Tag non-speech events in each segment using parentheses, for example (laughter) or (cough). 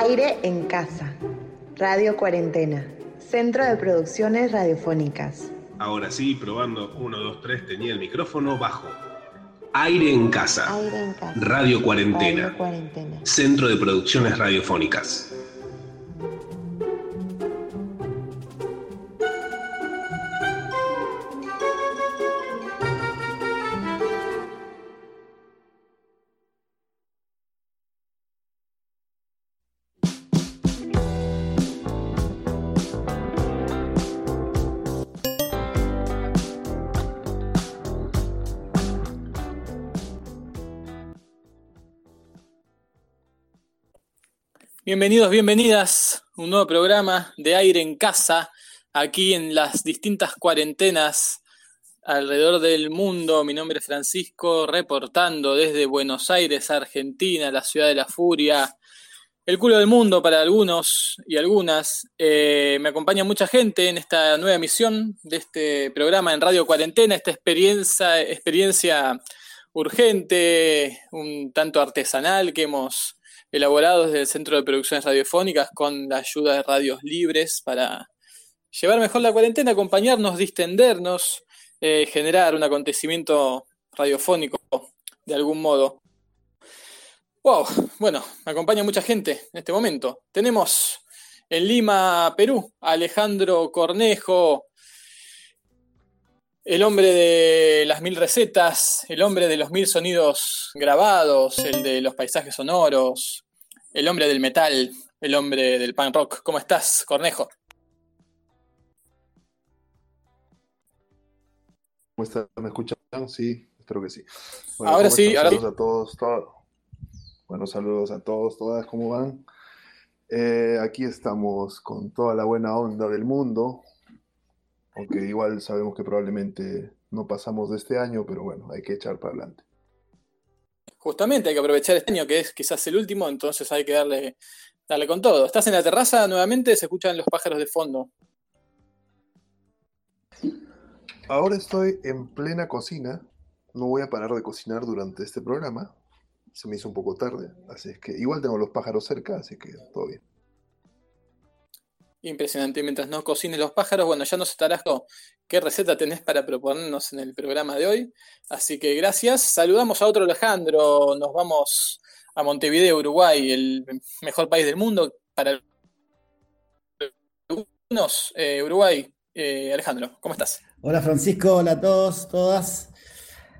Aire en casa. Radio Cuarentena. Centro de Producciones Radiofónicas. Ahora sí, probando 1, 2, 3, tenía el micrófono bajo. Aire en casa. Aire en casa. Radio Cuarentena. Radio Cuarentena. Centro de Producciones Radiofónicas. Bienvenidos, bienvenidas. Un nuevo programa de aire en casa, aquí en las distintas cuarentenas alrededor del mundo. Mi nombre es Francisco, reportando desde Buenos Aires, Argentina, la ciudad de la furia, el culo del mundo para algunos y algunas. Eh, me acompaña mucha gente en esta nueva emisión de este programa en Radio Cuarentena, esta experiencia, experiencia urgente, un tanto artesanal que hemos elaborado desde el Centro de Producciones Radiofónicas con la ayuda de radios libres para llevar mejor la cuarentena, acompañarnos, distendernos, eh, generar un acontecimiento radiofónico de algún modo. Wow, bueno, me acompaña mucha gente en este momento. Tenemos en Lima, Perú, a Alejandro Cornejo, el hombre de las mil recetas, el hombre de los mil sonidos grabados, el de los paisajes sonoros, el hombre del metal, el hombre del punk rock. ¿Cómo estás, Cornejo? ¿Cómo están? ¿Me escuchan? Sí, espero que sí. Ahora ¿cómo sí, están? ahora- Saludos a todos, todos. Bueno, saludos a todos, todas, ¿cómo van? Eh, aquí estamos con toda la buena onda del mundo, aunque igual sabemos que probablemente no pasamos de este año, pero bueno, hay que echar para adelante. Justamente hay que aprovechar este año, que es quizás el último, entonces hay que darle, darle con todo. Estás en la terraza nuevamente, se escuchan los pájaros de fondo. Ahora estoy en plena cocina, no voy a parar de cocinar durante este programa, se me hizo un poco tarde, así es que igual tengo los pájaros cerca, así que todo bien. Impresionante, mientras no cocines los pájaros, bueno, ya nos estarás con qué receta tenés para proponernos en el programa de hoy. Así que gracias. Saludamos a otro Alejandro, nos vamos a Montevideo, Uruguay, el mejor país del mundo para algunos. eh, Uruguay, Eh, Alejandro, ¿cómo estás? Hola Francisco, hola a todos, todas.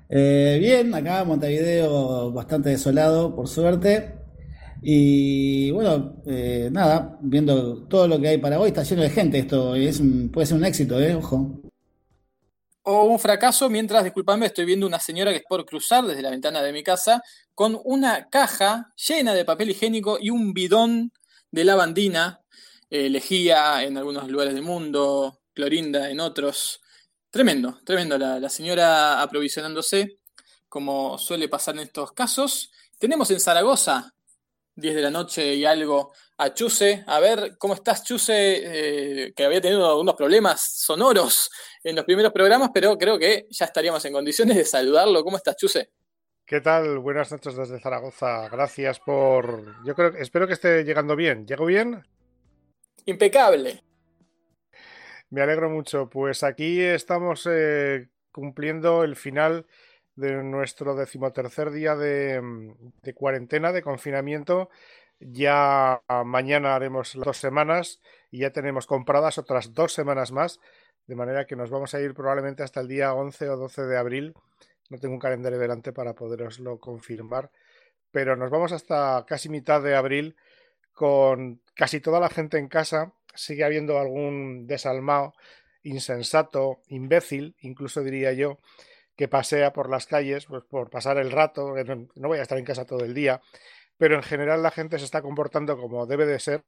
Eh, bien, acá Montevideo bastante desolado, por suerte. Y bueno, eh, nada, viendo todo lo que hay para hoy, está lleno de gente esto, es puede ser un éxito, ¿eh? Ojo. O un fracaso mientras, disculpame, estoy viendo una señora que es por cruzar desde la ventana de mi casa con una caja llena de papel higiénico y un bidón de lavandina, eh, lejía en algunos lugares del mundo, clorinda en otros. Tremendo, tremendo la señora aprovisionándose, como suele pasar en estos casos. Tenemos en Zaragoza, 10 de la noche y algo, a Chuse. A ver, ¿cómo estás, Chuse? Eh, que había tenido unos problemas sonoros en los primeros programas, pero creo que ya estaríamos en condiciones de saludarlo. ¿Cómo estás, Chuse? ¿Qué tal? Buenas noches desde Zaragoza. Gracias por. Yo creo, espero que esté llegando bien. ¿Llego bien? Impecable. Me alegro mucho. Pues aquí estamos eh, cumpliendo el final de nuestro decimotercer día de, mm, de cuarentena, de confinamiento. Ya mañana haremos las dos semanas y ya tenemos compradas otras dos semanas más, de manera que nos vamos a ir probablemente hasta el día 11 o 12 de abril. No tengo un calendario delante para poderoslo confirmar, pero nos vamos hasta casi mitad de abril con casi toda la gente en casa. Sigue habiendo algún desalmado, insensato, imbécil, incluso diría yo, que pasea por las calles pues, por pasar el rato, no voy a estar en casa todo el día, pero en general la gente se está comportando como debe de ser,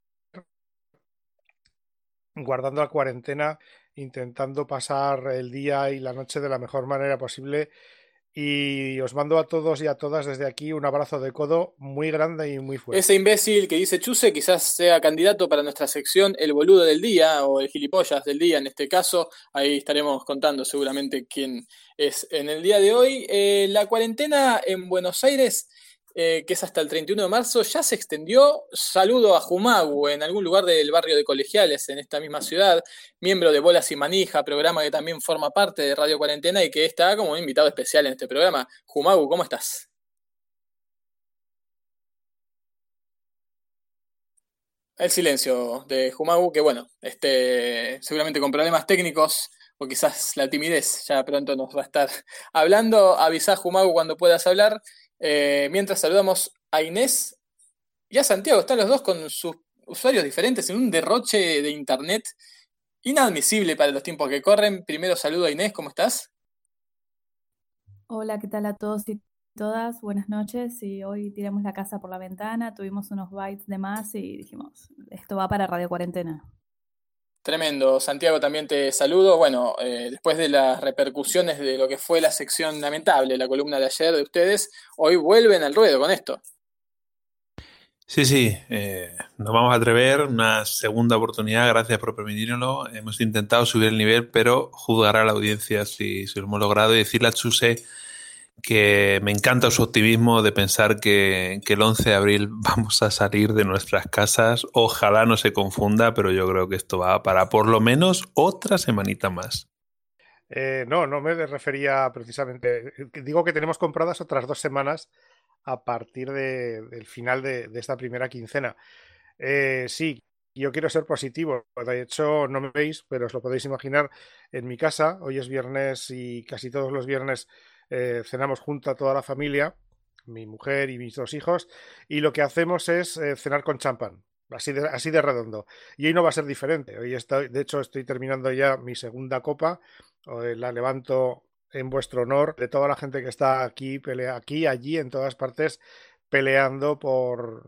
guardando la cuarentena, intentando pasar el día y la noche de la mejor manera posible. Y os mando a todos y a todas desde aquí un abrazo de codo muy grande y muy fuerte. Ese imbécil que dice Chuse quizás sea candidato para nuestra sección El boludo del día o el gilipollas del día en este caso. Ahí estaremos contando seguramente quién es en el día de hoy. Eh, la cuarentena en Buenos Aires eh, que es hasta el 31 de marzo, ya se extendió. Saludo a Jumagu en algún lugar del barrio de Colegiales, en esta misma ciudad, miembro de Bolas y Manija, programa que también forma parte de Radio Cuarentena y que está como invitado especial en este programa. Jumagu, ¿cómo estás? El silencio de Jumagu, que bueno, este, seguramente con problemas técnicos o quizás la timidez, ya pronto nos va a estar (laughs) hablando. Avisá Jumagu cuando puedas hablar. Eh, mientras saludamos a Inés y a Santiago, están los dos con sus usuarios diferentes en un derroche de internet inadmisible para los tiempos que corren. Primero saludo a Inés, ¿cómo estás? Hola, ¿qué tal a todos y todas? Buenas noches. Y hoy tiramos la casa por la ventana, tuvimos unos bytes de más y dijimos, esto va para Radio Cuarentena. Tremendo. Santiago, también te saludo. Bueno, eh, después de las repercusiones de lo que fue la sección lamentable, la columna de ayer de ustedes, hoy vuelven al ruedo con esto. Sí, sí, eh, nos vamos a atrever, una segunda oportunidad, gracias por permitírnoslo. Hemos intentado subir el nivel, pero juzgará la audiencia si, si lo hemos logrado y decirle a Chuse que me encanta su optimismo de pensar que, el 11 de abril (laughs) vamos a salir de nuestras casas. Ojalá no se confunda, pero yo creo que esto va para por lo menos otra semanita más. Eh, no, no me refería precisamente. Digo que tenemos compradas otras dos semanas a partir del final de, esta primera quincena. Eh, sí, yo quiero ser positivo. De hecho, no me veis, pero os lo podéis imaginar en mi casa. Hoy es viernes y casi todos los viernes eh, cenamos junto a toda la familia, mi mujer y mis dos hijos, y lo que hacemos es eh, cenar con champán. Así de, así de redondo. Y hoy no va a ser diferente. Hoy estoy, de hecho, estoy terminando ya mi segunda copa. La levanto en vuestro honor de toda la gente que está aquí, pelea, aquí, allí, en todas partes, peleando por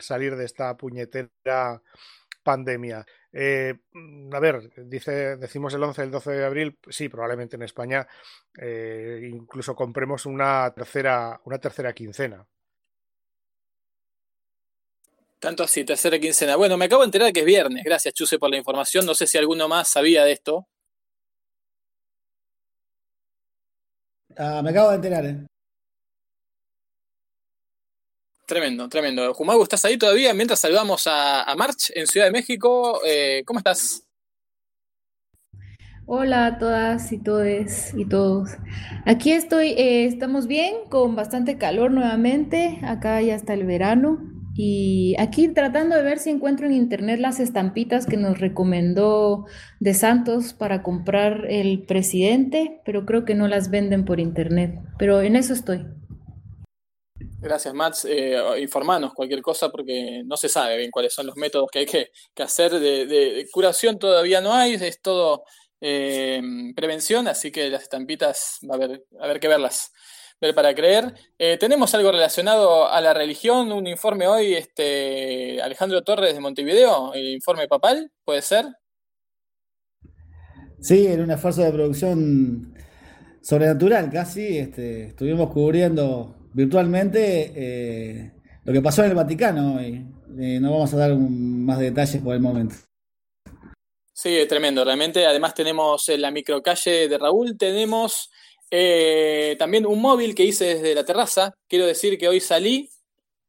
salir de esta puñetera pandemia. Eh, a ver, dice, decimos el 11, el 12 de abril, sí, probablemente en España eh, incluso compremos una tercera, una tercera quincena. Tanto así, tercera quincena. Bueno, me acabo de enterar que es viernes. Gracias, Chuse, por la información. No sé si alguno más sabía de esto. Ah, me acabo de enterar, ¿eh? Tremendo, tremendo. Jumago, ¿estás ahí todavía? Mientras saludamos a, March en Ciudad de México. Eh, ¿Cómo estás? Hola a todas y todes y todos. Aquí estoy, eh, estamos bien, con bastante calor nuevamente. Acá ya está el verano. Y aquí tratando de ver si encuentro en internet las estampitas que nos recomendó de Santos para comprar el presidente, pero creo que no las venden por internet. Pero en eso estoy. Gracias, Mats. Eh, informanos cualquier cosa porque no se sabe bien cuáles son los métodos que hay que, hacer. De, curación todavía no hay, es todo eh, prevención, así que las estampitas va a haber, que verlas. Ver para creer. Eh, tenemos algo relacionado a la religión, un informe hoy, este Alejandro Torres de Montevideo, el informe papal, ¿puede ser? Sí, en un esfuerzo de producción sobrenatural casi, este, estuvimos cubriendo virtualmente eh, lo que pasó en el Vaticano y eh, no vamos a dar más detalles por el momento. Sí, tremendo, realmente. Además tenemos en la microcalle de Raúl, tenemos eh, también un móvil que hice desde la terraza. Quiero decir que hoy salí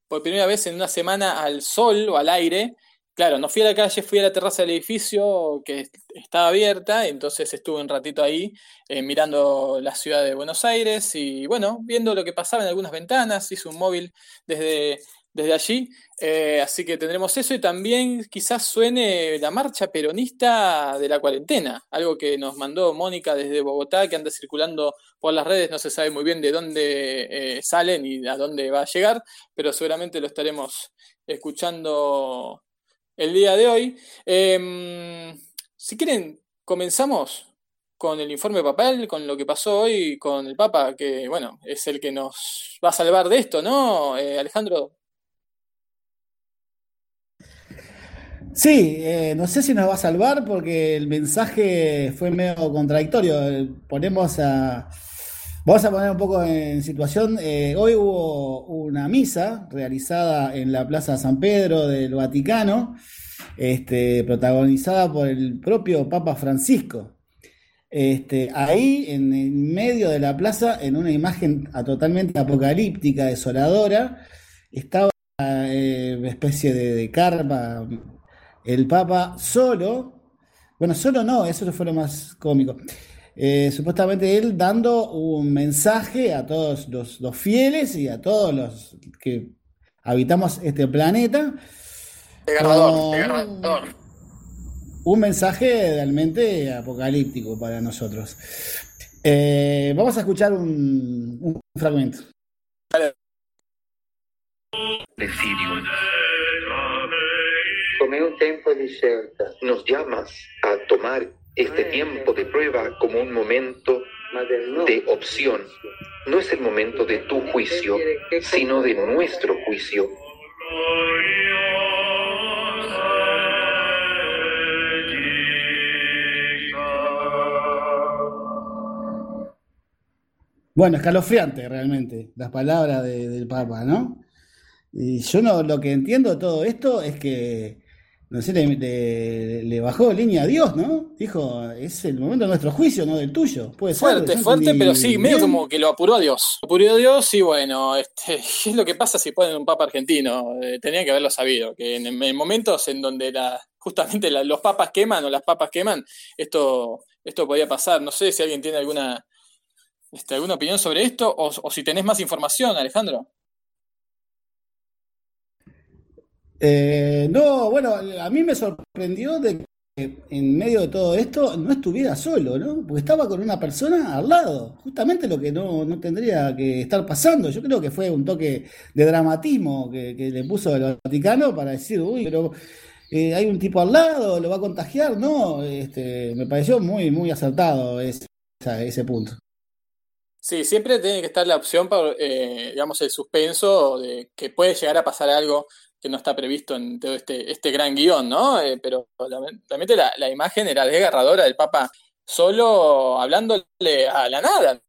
por primera vez en una semana al sol o al aire Claro, no fui a la calle, fui a la terraza del edificio que estaba abierta, entonces estuve un ratito ahí eh, mirando la ciudad de Buenos Aires y bueno, viendo lo que pasaba en algunas ventanas, hice un móvil desde, desde allí, eh, así que tendremos eso y también quizás suene la marcha peronista de la cuarentena, algo que nos mandó Mónica desde Bogotá, que anda circulando por las redes, no se sabe muy bien de dónde eh, sale ni a dónde va a llegar, pero seguramente lo estaremos escuchando el día de hoy. Em, si quieren, comenzamos con el informe papal, con lo que pasó hoy con el Papa, que bueno, es el que nos va a salvar de esto, ¿no, eh, Alejandro? Sí, eh, no sé si nos va a salvar porque el mensaje fue medio contradictorio. Ponemos a Vamos a poner un poco en situación. Eh, hoy hubo una misa realizada en la Plaza San Pedro del Vaticano, este, protagonizada por el propio Papa Francisco. este, ahí en el medio de la plaza, en una imagen totalmente apocalíptica, desoladora, estaba eh, una especie de, de carpa, el Papa solo, bueno, solo no, eso fue lo más cómico. Eh, supuestamente él dando un mensaje a todos los, los, fieles y a todos los que habitamos este planeta. Desgarrador, Un mensaje realmente apocalíptico para nosotros. Eh, vamos a escuchar un, un fragmento. Come un tiempo de cerca. Nos llamas a tomar este tiempo de prueba como un momento de opción. No es el momento de tu juicio, sino de nuestro juicio. Bueno, escalofriante realmente las palabras de, del Papa, ¿no? Y yo no, lo que entiendo de todo esto es que no sé, le, le, le, bajó línea a Dios, ¿no? Dijo, es el momento de nuestro juicio, no del tuyo. Puede fuerte, ser, fuerte, pero sí, medio como que lo apuró a Dios. Lo apuró a Dios y bueno, este, (laughs) ¿qué es lo que pasa si ponen un papa argentino? Eh, tenían que haberlo sabido, que en, en momentos en donde la, justamente la, los papas queman o las papas queman, esto, esto podía pasar. No sé si alguien tiene alguna, este, alguna opinión sobre esto o, o si tenés más información, Alejandro. Eh, no, bueno, a mí me sorprendió de que en medio de todo esto no estuviera solo, ¿no? Porque estaba con una persona al lado, justamente lo que no, no tendría que estar pasando. Yo creo que fue un toque de dramatismo que, le puso el Vaticano para decir, uy, pero eh, hay un tipo al lado, lo va a contagiar, ¿no? Este, me pareció muy, muy acertado ese, ese punto. Sí, siempre tiene que estar la opción para, eh, digamos, el suspenso de que puede llegar a pasar algo que no está previsto en todo este, este gran guion, ¿no? Eh, pero realmente la, la, imagen era desgarradora del Papa solo hablándole a la nada,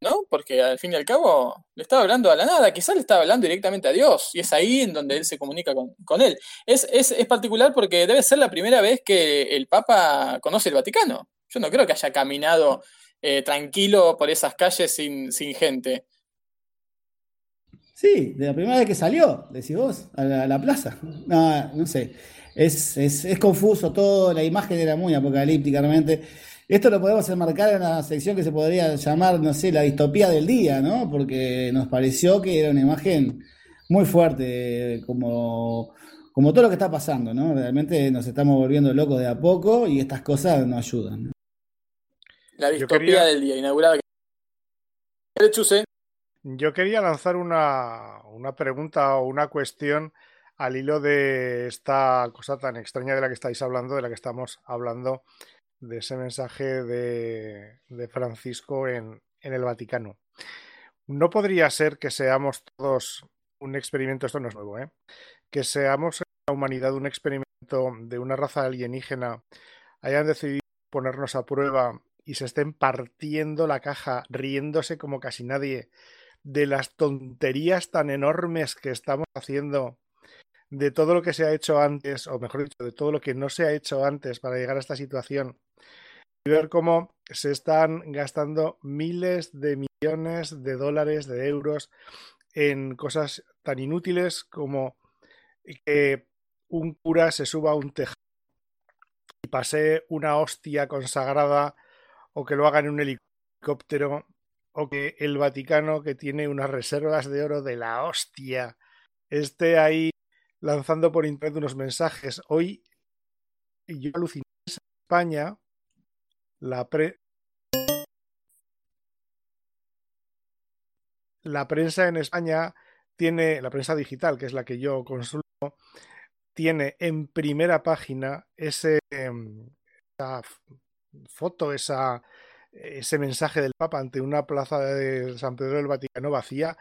¿no? Porque al fin y al cabo le estaba hablando a la nada, quizás le estaba hablando directamente a Dios, y es ahí en donde él se comunica con, con él. Es, es, es particular porque debe ser la primera vez que el Papa conoce el Vaticano. Yo no creo que haya caminado eh, tranquilo por esas calles sin, sin gente. Sí, de la primera vez que salió, decís vos, a la, a la plaza. No, no sé. Es, es, es, confuso todo, la imagen era muy apocalíptica realmente. Esto lo podemos enmarcar en una sección que se podría llamar, no sé, la distopía del día, ¿no? Porque nos pareció que era una imagen muy fuerte, como, como todo lo que está pasando, ¿no? Realmente nos estamos volviendo locos de a poco y estas cosas no ayudan. La distopía quería... del día, inaugurada. Chuse. Yo quería lanzar una, una, pregunta o una cuestión al hilo de esta cosa tan extraña de la que estáis hablando, de la que estamos hablando, de ese mensaje de, de Francisco en, en, el Vaticano. No podría ser que seamos todos un experimento, esto no es nuevo, ¿eh? que seamos la humanidad un experimento de una raza alienígena, hayan decidido ponernos a prueba y se estén partiendo la caja, riéndose como casi nadie de las tonterías tan enormes que estamos haciendo, de todo lo que se ha hecho antes, o mejor dicho, de todo lo que no se ha hecho antes para llegar a esta situación, y ver cómo se están gastando miles de millones de dólares, de euros, en cosas tan inútiles como que un cura se suba a un tejado y pase una hostia consagrada o que lo haga en un helicóptero o que el Vaticano, que tiene unas reservas de oro de la hostia, esté ahí lanzando por internet unos mensajes. Hoy yo aluciné en España la pre la prensa en España tiene la prensa digital, que es la que yo consulto, tiene en primera página ese esa foto, esa ese mensaje del Papa ante una plaza de San Pedro del Vaticano vacía,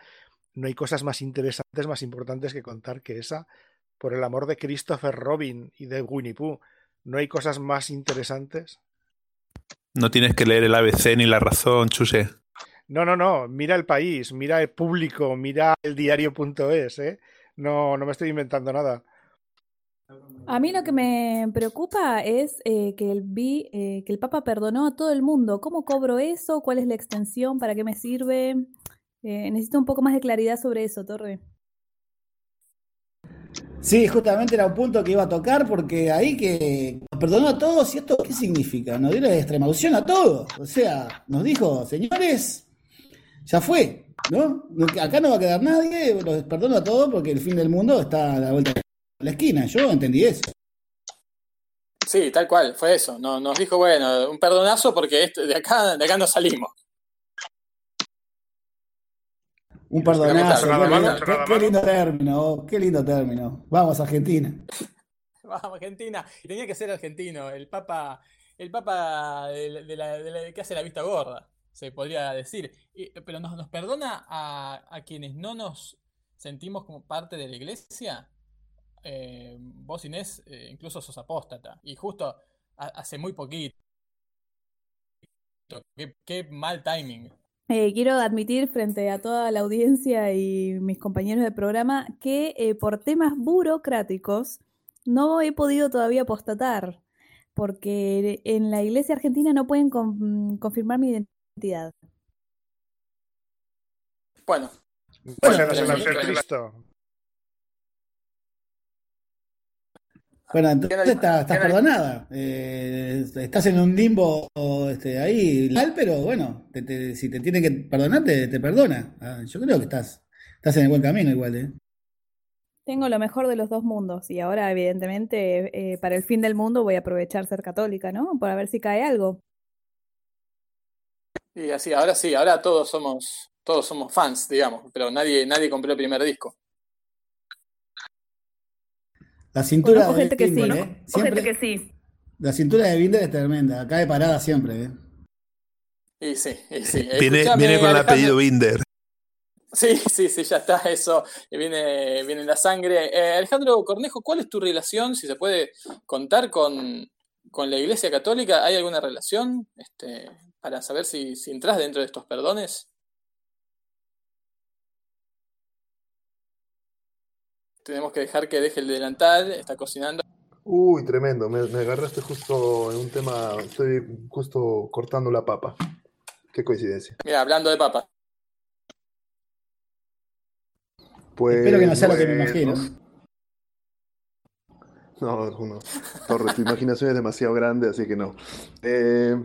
no hay cosas más interesantes, más importantes que contar que esa, por el amor de Christopher Robin y de Winnie Pooh. ¿No hay cosas más interesantes? No tienes que leer el ABC ni la razón, Chuse. No, no, no. Mira el país, mira el público, mira el diario.es, ¿eh? No, no me estoy inventando nada. A mí lo que me preocupa es eh, que, el, vi, eh, que el Papa perdonó a todo el mundo. ¿Cómo cobro eso? ¿Cuál es la extensión? ¿Para qué me sirve? Eh, necesito un poco más de claridad sobre eso, Torre. Sí, justamente era un punto que iba a tocar porque ahí que nos perdonó a todos y esto qué significa, nos dio la extremaunción a todos. O sea, nos dijo, señores, ya fue, ¿no? Acá no va a quedar nadie, los perdono a todos porque el fin del mundo está a la vuelta de la esquina. Yo entendí eso. Sí, tal cual, fue eso. Nos, nos dijo, bueno, un perdonazo porque esto- de acá, de acá no salimos. Un perdonazo, qué, lindo, qué- lindo término, qué lindo término. Vamos, Argentina. (laughs) Vamos, Argentina. Y tenía que ser argentino, el papa, el papa de, de la, de la- que hace la vista gorda, se podría decir. Y- pero nos, nos perdona a, a quienes no nos sentimos como parte de la iglesia. Eh, vos, Inés, eh, incluso sos apóstata. Y justo ha- hace muy poquito. Qué, qué mal timing. Eh, quiero admitir frente a toda la audiencia y mis compañeros de programa que eh, por temas burocráticos no he podido todavía apostatar, porque en la iglesia argentina no pueden con- confirmar mi identidad. Bueno. Pues Bueno, eres el pero- anticristo. Bueno, entonces estás, estás perdonada. Eh, estás en un limbo este, ahí, pero bueno, te- te- si te tiene que perdonar, te, te perdona. Ah, yo creo que estás, estás en el buen camino igual, ¿eh? Tengo lo mejor de los dos mundos y ahora evidentemente eh, para el fin del mundo voy a aprovechar ser católica, ¿no? Para ver si cae algo. Y así, ahora sí, ahora todos somos, todos somos fans, digamos, pero nadie, nadie compró el primer disco. La cintura Conozco de gente que sí, Binder, conozco ¿eh? Siempre- gente que sí. La cintura de Binder es tremenda, cae parada siempre, ¿eh? Y sí, y sí. Viene, con el apellido Binder. Sí, sí, sí, ya está, eso viene, viene en la sangre. Eh, Alejandro Cornejo, ¿cuál es tu relación, si se puede contar, con, con la Iglesia Católica? ¿Hay alguna relación este, para saber si, si entras dentro de estos perdones? Tenemos que dejar que deje el delantal, está cocinando. Uy, tremendo, me, me agarraste justo en un tema, estoy justo cortando la papa. Qué coincidencia. Mira, hablando de papa. Pues, Espero que no sea lo que me imagino. No, no. Torres, tu imaginación es demasiado grande, así que no. Eh,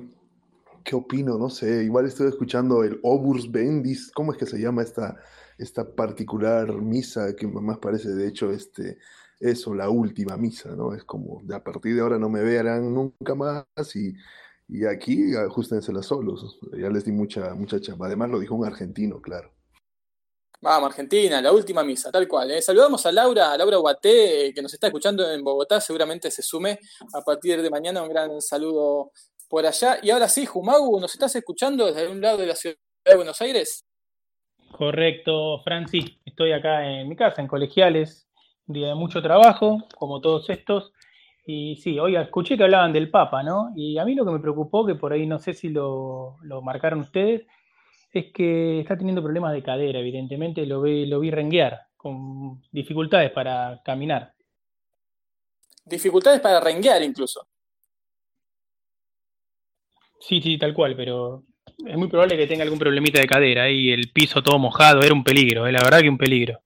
¿qué opino? No sé. Igual estoy escuchando el Obus Bendis. ¿Cómo es que se llama esta, esta particular misa que más parece, de hecho, este, eso, la última misa, ¿no? Es como, de a partir de ahora no me verán nunca más y, y aquí ajustenselas solos. Ya les di mucha, mucha chamba. Además lo dijo un argentino, claro. Vamos, Argentina, la última misa, tal cual. ¿eh? Saludamos a Laura, a Laura Guaté, que nos está escuchando en Bogotá, seguramente se sume a partir de mañana. Un gran saludo por allá. Y ahora sí, Jumau, ¿nos estás escuchando desde un lado de la ciudad de Buenos Aires? Correcto, Francis. Estoy acá en mi casa, en Colegiales. Un día de mucho trabajo, como todos estos. Y sí, oiga, escuché que hablaban del Papa, ¿no? Y a mí lo que me preocupó, que por ahí no sé si lo, lo marcaron ustedes, es que está teniendo problemas de cadera, evidentemente lo vi, lo vi renguear, con dificultades para caminar. Dificultades para renguear incluso. Sí, sí, tal cual, pero es muy probable que tenga algún problemita de cadera y el piso todo mojado, era un peligro, eh, la verdad que un peligro.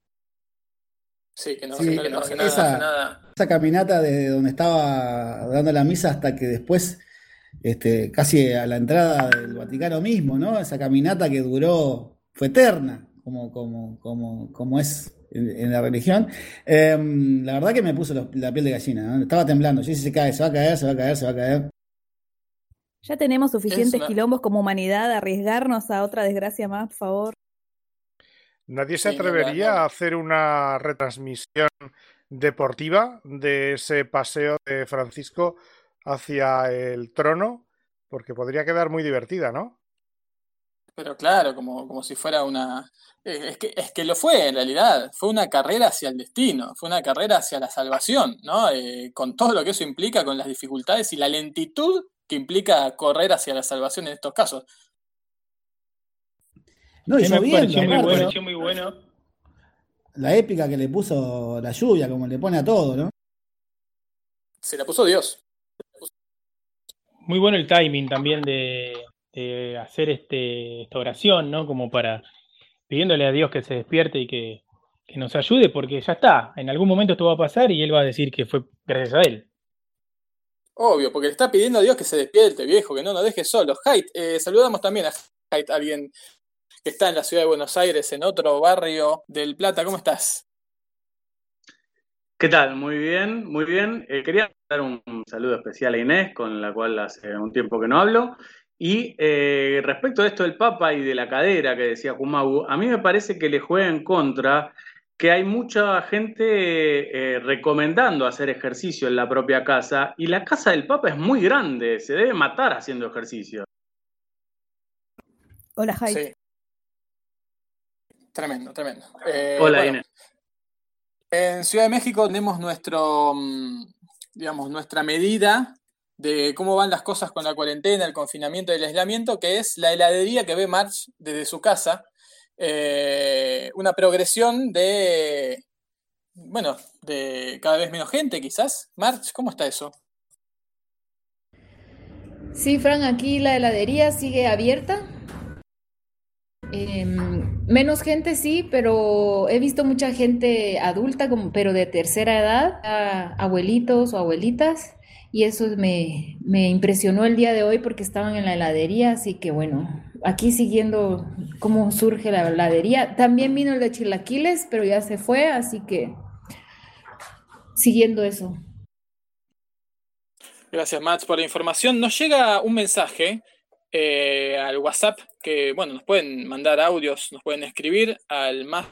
Sí, que no, Sí, que no hace nada, esa- hace nada. Esa caminata de donde estaba dando la misa hasta que después, este, casi a la entrada del Vaticano mismo, ¿no? Esa caminata que duró, fue eterna, como, como, como, como es en, en la religión. Eh, la verdad que me puso los- la piel de gallina, ¿no? Estaba temblando. Yo si se cae, se va a caer, se va a caer, se va a caer. Ya tenemos suficientes una- quilombos como humanidad, arriesgarnos a otra desgracia más, por favor. ¿Nadie se atrevería a hacer una retransmisión deportiva de ese paseo de Francisco hacia el trono? Porque podría quedar muy divertida, ¿no? Pero claro, como, como si fuera una... eh, Es que, es que lo fue en realidad, fue una carrera hacia el destino, fue una carrera hacia la salvación, ¿no? Eh, con todo lo que eso implica, con las dificultades y la lentitud que implica correr hacia la salvación en estos casos. No, y me lloviendo, pareció muy bueno, ¿no? pareció muy bueno. La épica que le puso la lluvia, como le pone a todo, ¿no? Se la puso Dios. Muy bueno el timing también de, de hacer este, esta oración, ¿no? Como para pidiéndole a Dios que se despierte y que, que nos ayude, porque ya está, en algún momento esto va a pasar y él va a decir que fue gracias a él. Obvio, porque le está pidiendo a Dios que se despierte, viejo, que no nos deje solos. Haidt, eh, saludamos también a Haidt, alguien que está en la ciudad de Buenos Aires, en otro barrio del Plata. ¿Cómo estás? ¿Qué tal? Muy bien, muy bien. Eh, quería dar un, saludo especial a Inés, con la cual hace un tiempo que no hablo. Y eh, respecto a esto del Papa y de la cadera que decía Kumabu, a mí me parece que le juega en contra que hay mucha gente eh, recomendando hacer ejercicio en la propia casa y la casa del Papa es muy grande, se debe matar haciendo ejercicio. Hola, Jai. Sí. Tremendo, tremendo. Eh, Hola, bueno, Inés. En Ciudad de México tenemos nuestro, mm, digamos, nuestra medida de cómo van las cosas con la cuarentena, el confinamiento y el aislamiento, que es la heladería que ve March desde su casa. Eh, una progresión de, bueno, de cada vez menos gente, quizás. March, ¿cómo está eso? Sí, Fran, aquí la heladería sigue abierta. Em, menos gente sí, pero he visto mucha gente adulta, como, pero de tercera edad, abuelitos o abuelitas, y eso me, me impresionó el día de hoy porque estaban en la heladería, así que bueno, aquí siguiendo cómo surge la heladería. También vino el de chilaquiles, pero ya se fue, así que siguiendo eso. Gracias, Mats, por la información. Nos llega un mensaje eh, al WhatsApp que, bueno, nos pueden mandar audios, nos pueden escribir al más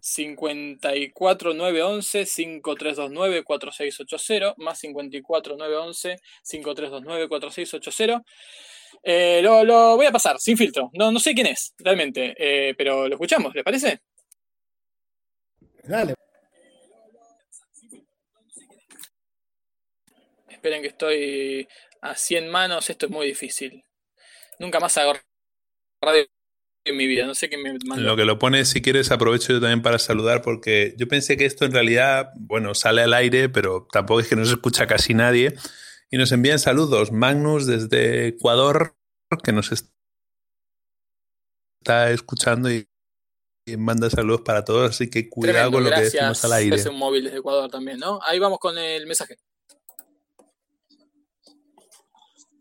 54 911 5329 4680 más 54 911 5329 4680 eh, lo, lo voy a pasar sin filtro no, no sé quién es realmente eh, pero lo escuchamos ¿les parece? Dale. esperen que estoy a 100 manos esto es muy difícil nunca más hago radio en mi vida no sé quién me mandó Lo que lo pone, si quieres, aprovecho yo también para saludar, porque yo pensé que esto en realidad, bueno, sale al aire, pero tampoco es que no se escucha casi nadie. Y nos envían saludos. Magnus desde Ecuador, que nos está escuchando y, y manda saludos para todos, así que cuidado Tremendo, con lo que gracias. decimos al aire. Es un móvil desde Ecuador también, ¿no? Ahí vamos con el mensaje.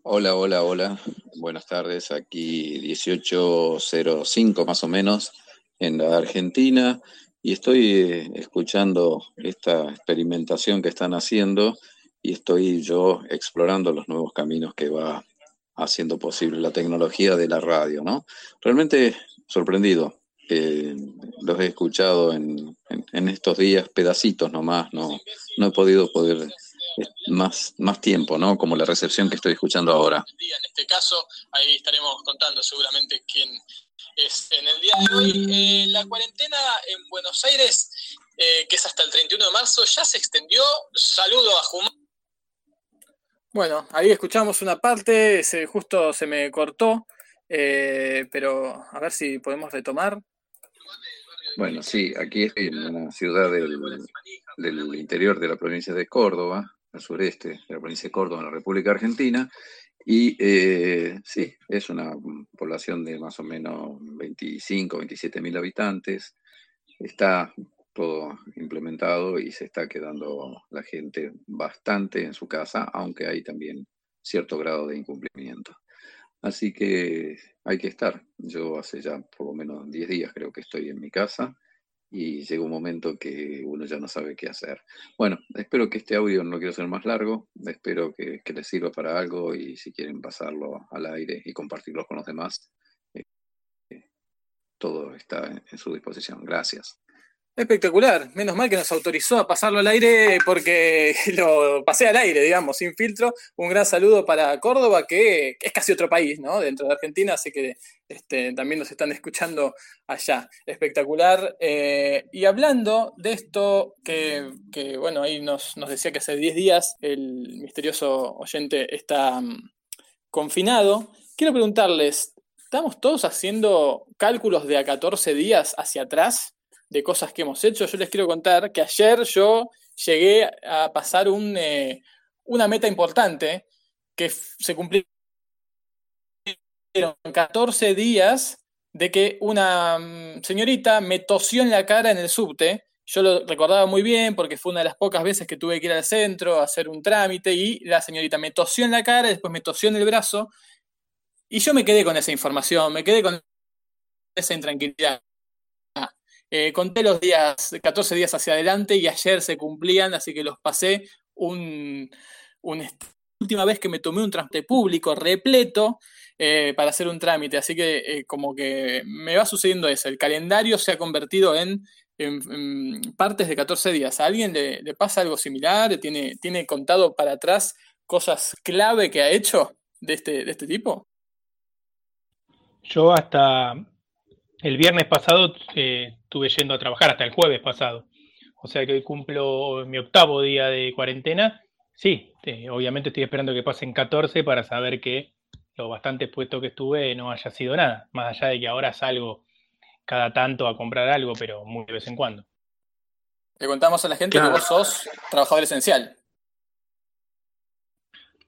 Hola, hola, hola. Buenas tardes. Aquí 18.05 más o menos en la Argentina y estoy eh, escuchando esta experimentación que están haciendo y estoy yo explorando los nuevos caminos que va haciendo posible la tecnología de la radio, ¿no? Realmente sorprendido. Eh, los he escuchado en, en- estos días, pedacitos nomás, no, no he podido poder eh, más, más tiempo, ¿no? Como la recepción que estoy escuchando ahora. en este caso. Ahí estaremos contando seguramente quién es en el día de hoy. Eh, la cuarentena en Buenos Aires, que es hasta el 31 de marzo, ya se extendió. Saludo a Jumar. Bueno, ahí escuchamos una parte, se, justo se me cortó, eh, pero a ver si podemos retomar. Bueno, sí, aquí estoy en una ciudad del, del interior de la provincia de Córdoba, al sureste de la provincia de Córdoba, en la República Argentina, y eh, sí, es una población de más o menos 25, 27 mil habitantes. Está todo implementado y se está quedando la gente bastante en su casa, aunque hay también cierto grado de incumplimiento. Así que hay que estar. Yo hace ya por lo menos 10 días creo que estoy en mi casa y llega un momento que uno ya no sabe qué hacer. Bueno, espero que este audio no lo quiero más largo, espero que, que les sirva para algo y si quieren pasarlo al aire y compartirlo con los demás, eh, todo está en, en su disposición. Gracias. Espectacular, menos mal que nos autorizó a pasarlo al aire porque (laughs) lo pasé al aire, digamos, sin filtro. Un gran saludo para Córdoba, que, es casi otro país, ¿no? Dentro de Argentina, así que este, también nos están escuchando allá. Espectacular. Eh, y hablando de esto, que, que, bueno, ahí nos, nos decía que hace 10 días el misterioso oyente está mm, confinado, quiero preguntarles, ¿estamos todos haciendo cálculos de a 14 días hacia atrás? De cosas que hemos hecho. Yo les quiero contar que ayer yo llegué a pasar un, eh, una meta importante que se cumplieron 14 días de que una mm, señorita me tosió en la cara en el subte. Yo lo recordaba muy bien porque fue una de las pocas veces que tuve que ir al centro a hacer un trámite y la señorita me tosió en la cara, después me tosió en el brazo y yo me quedé con esa información, me quedé con esa intranquilidad. Eh, conté los días, 14 días hacia adelante y ayer se cumplían, así que los pasé un, última vez que me tomé un transporte público repleto eh, para hacer un trámite, así que eh, como que me va sucediendo eso, el calendario se ha convertido en, partes de 14 días. ¿A alguien le, pasa algo similar? ¿Tiene, ¿Tiene contado para atrás cosas clave que ha hecho de este, de este tipo? Yo hasta el viernes pasado eh, estuve yendo a trabajar, hasta el jueves pasado. O sea que hoy cumplo mi octavo día de cuarentena. Sí, obviamente estoy esperando que pasen 14 para saber que lo bastante expuesto que estuve no haya sido nada. Más allá de que ahora salgo cada tanto a comprar algo, pero muy de vez en cuando. Le contamos a la gente que vos sos trabajador esencial.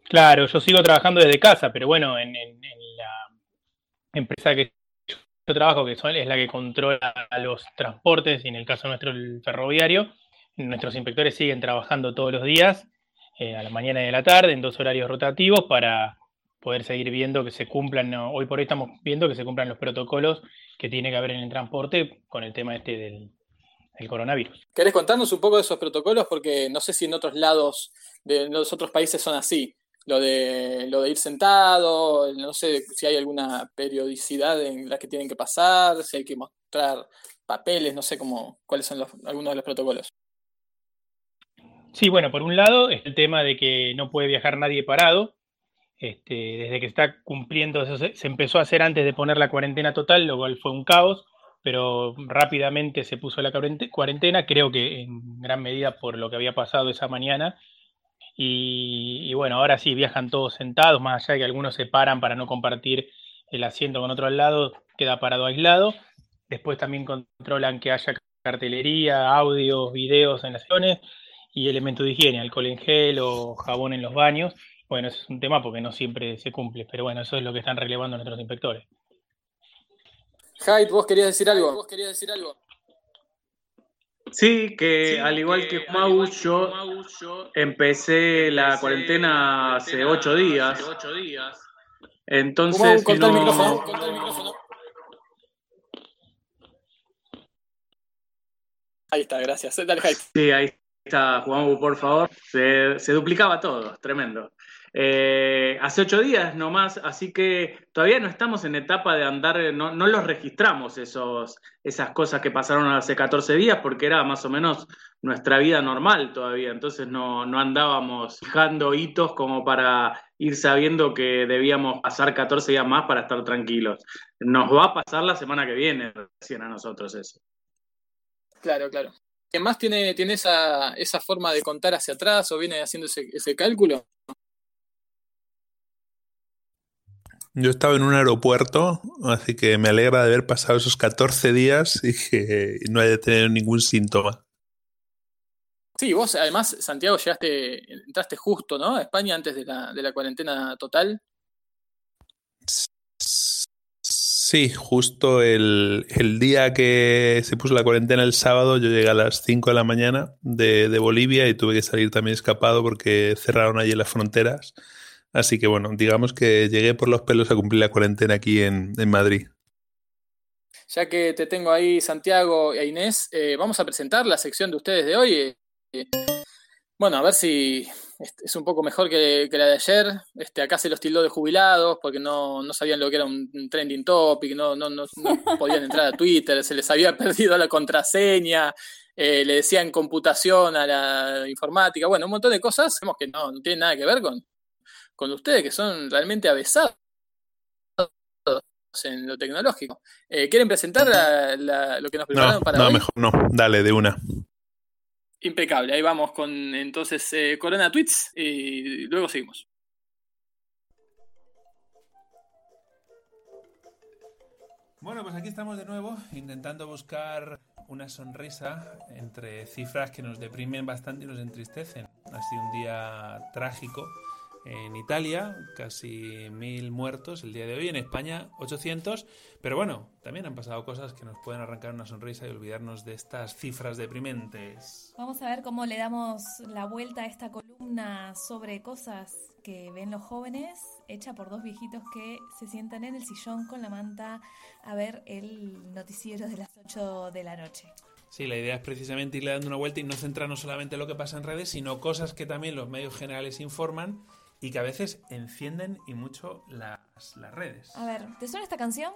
Claro, yo sigo trabajando desde casa, pero bueno, en la empresa que trabajo, que es la que controla los transportes, y en el caso nuestro el ferroviario, nuestros inspectores siguen trabajando todos los días, eh, a la mañana y a la tarde, en dos horarios rotativos, para poder seguir viendo que se cumplan, hoy por hoy estamos viendo que se cumplan los protocolos que tiene que haber en el transporte con el tema este del coronavirus. ¿Querés contarnos un poco de esos protocolos? Porque no sé si en otros lados de los otros países son así lo de, lo de ir sentado, no sé si hay alguna periodicidad en la que tienen que pasar, si hay que mostrar papeles, no sé cómo, cuáles son algunos de los protocolos. Sí, bueno, por un lado es el tema de que no puede viajar nadie parado. Este, desde que está cumpliendo, eso se, se empezó a hacer antes de poner la cuarentena total, lo cual fue un caos, pero rápidamente se puso la cuarentena, creo que en gran medida por lo que había pasado esa mañana y, bueno, ahora sí viajan todos sentados, más allá de que algunos se paran para no compartir el asiento con otro al lado, queda parado aislado. Después también controlan que haya cartelería, audios, videos en las sesiones y elementos de higiene, alcohol en gel o jabón en los baños. Bueno, eso es un tema porque no siempre se cumple, pero bueno, eso es lo que están relevando nuestros inspectores. Hyde, vos querías decir algo. ¿Vos querías decir algo? Sí, que al igual que, Mau, yo, empecé la cuarentena hace ocho días. Entonces, no... el micrófono, el micrófono. Ahí está, gracias. Dale, Sí, ahí está, Juan, por favor. Se, se duplicaba todo, tremendo. Eh, hace ocho días nomás, así que todavía no estamos en etapa de andar, no, no, los registramos esos, esas cosas que pasaron hace 14 días porque era más o menos nuestra vida normal todavía, entonces no, no andábamos fijando hitos como para ir sabiendo que debíamos pasar 14 días más para estar tranquilos. Nos va a pasar la semana que viene recién a nosotros eso. Claro, claro. ¿Quién más tiene, tiene esa, esa forma de contar hacia atrás o viene haciendo ese cálculo? Yo estaba en un aeropuerto, así que me alegra de haber pasado esos 14 días y que no haya tenido ningún síntoma. Sí, vos además, Santiago, llegaste, entraste justo, ¿no? A España antes de la, de la cuarentena total. Sí, justo el, el, día que se puso la cuarentena el sábado, yo llegué a las 5 de la mañana de, de Bolivia y tuve que salir también escapado porque cerraron allí las fronteras. Así que bueno, digamos que llegué por los pelos a cumplir la cuarentena aquí en, Madrid. Ya que te tengo ahí, Santiago e Inés, eh, vamos a presentar la sección de ustedes de hoy. Eh, bueno, a ver si es un poco mejor que, la de ayer. Este, acá se los tildó de jubilados porque no, sabían lo que era un, trending topic, no, no, no, (laughs) podían entrar a Twitter, se les había (laughs) perdido la contraseña, eh, le decían computación a la informática, bueno, un montón de cosas. Que no, no tiene nada que ver con, con ustedes, que son realmente avesados en lo tecnológico. Eh, ¿Quieren presentar lo que nos prepararon para no, hoy? No, mejor no. Dale, de una. Impecable. Ahí vamos con entonces eh, Corona Tweets y luego seguimos. Bueno, pues aquí estamos de nuevo intentando buscar una sonrisa entre cifras que nos deprimen bastante y nos entristecen. Ha sido un día trágico en Italia, casi mil muertos el día de hoy, en España 800, pero bueno, también han pasado cosas que nos pueden arrancar una sonrisa y olvidarnos de estas cifras deprimentes. Vamos a ver cómo le damos la vuelta a esta columna sobre cosas que ven los jóvenes, hecha por dos viejitos que se sientan en el sillón con la manta a ver el noticiero de las 8 de la noche. Sí, la idea es precisamente irle dando una vuelta y no centrarnos solamente en lo que pasa en redes, sino cosas que también los medios generales informan y que a veces encienden y mucho las, las redes. A ver, ¿te suena esta canción?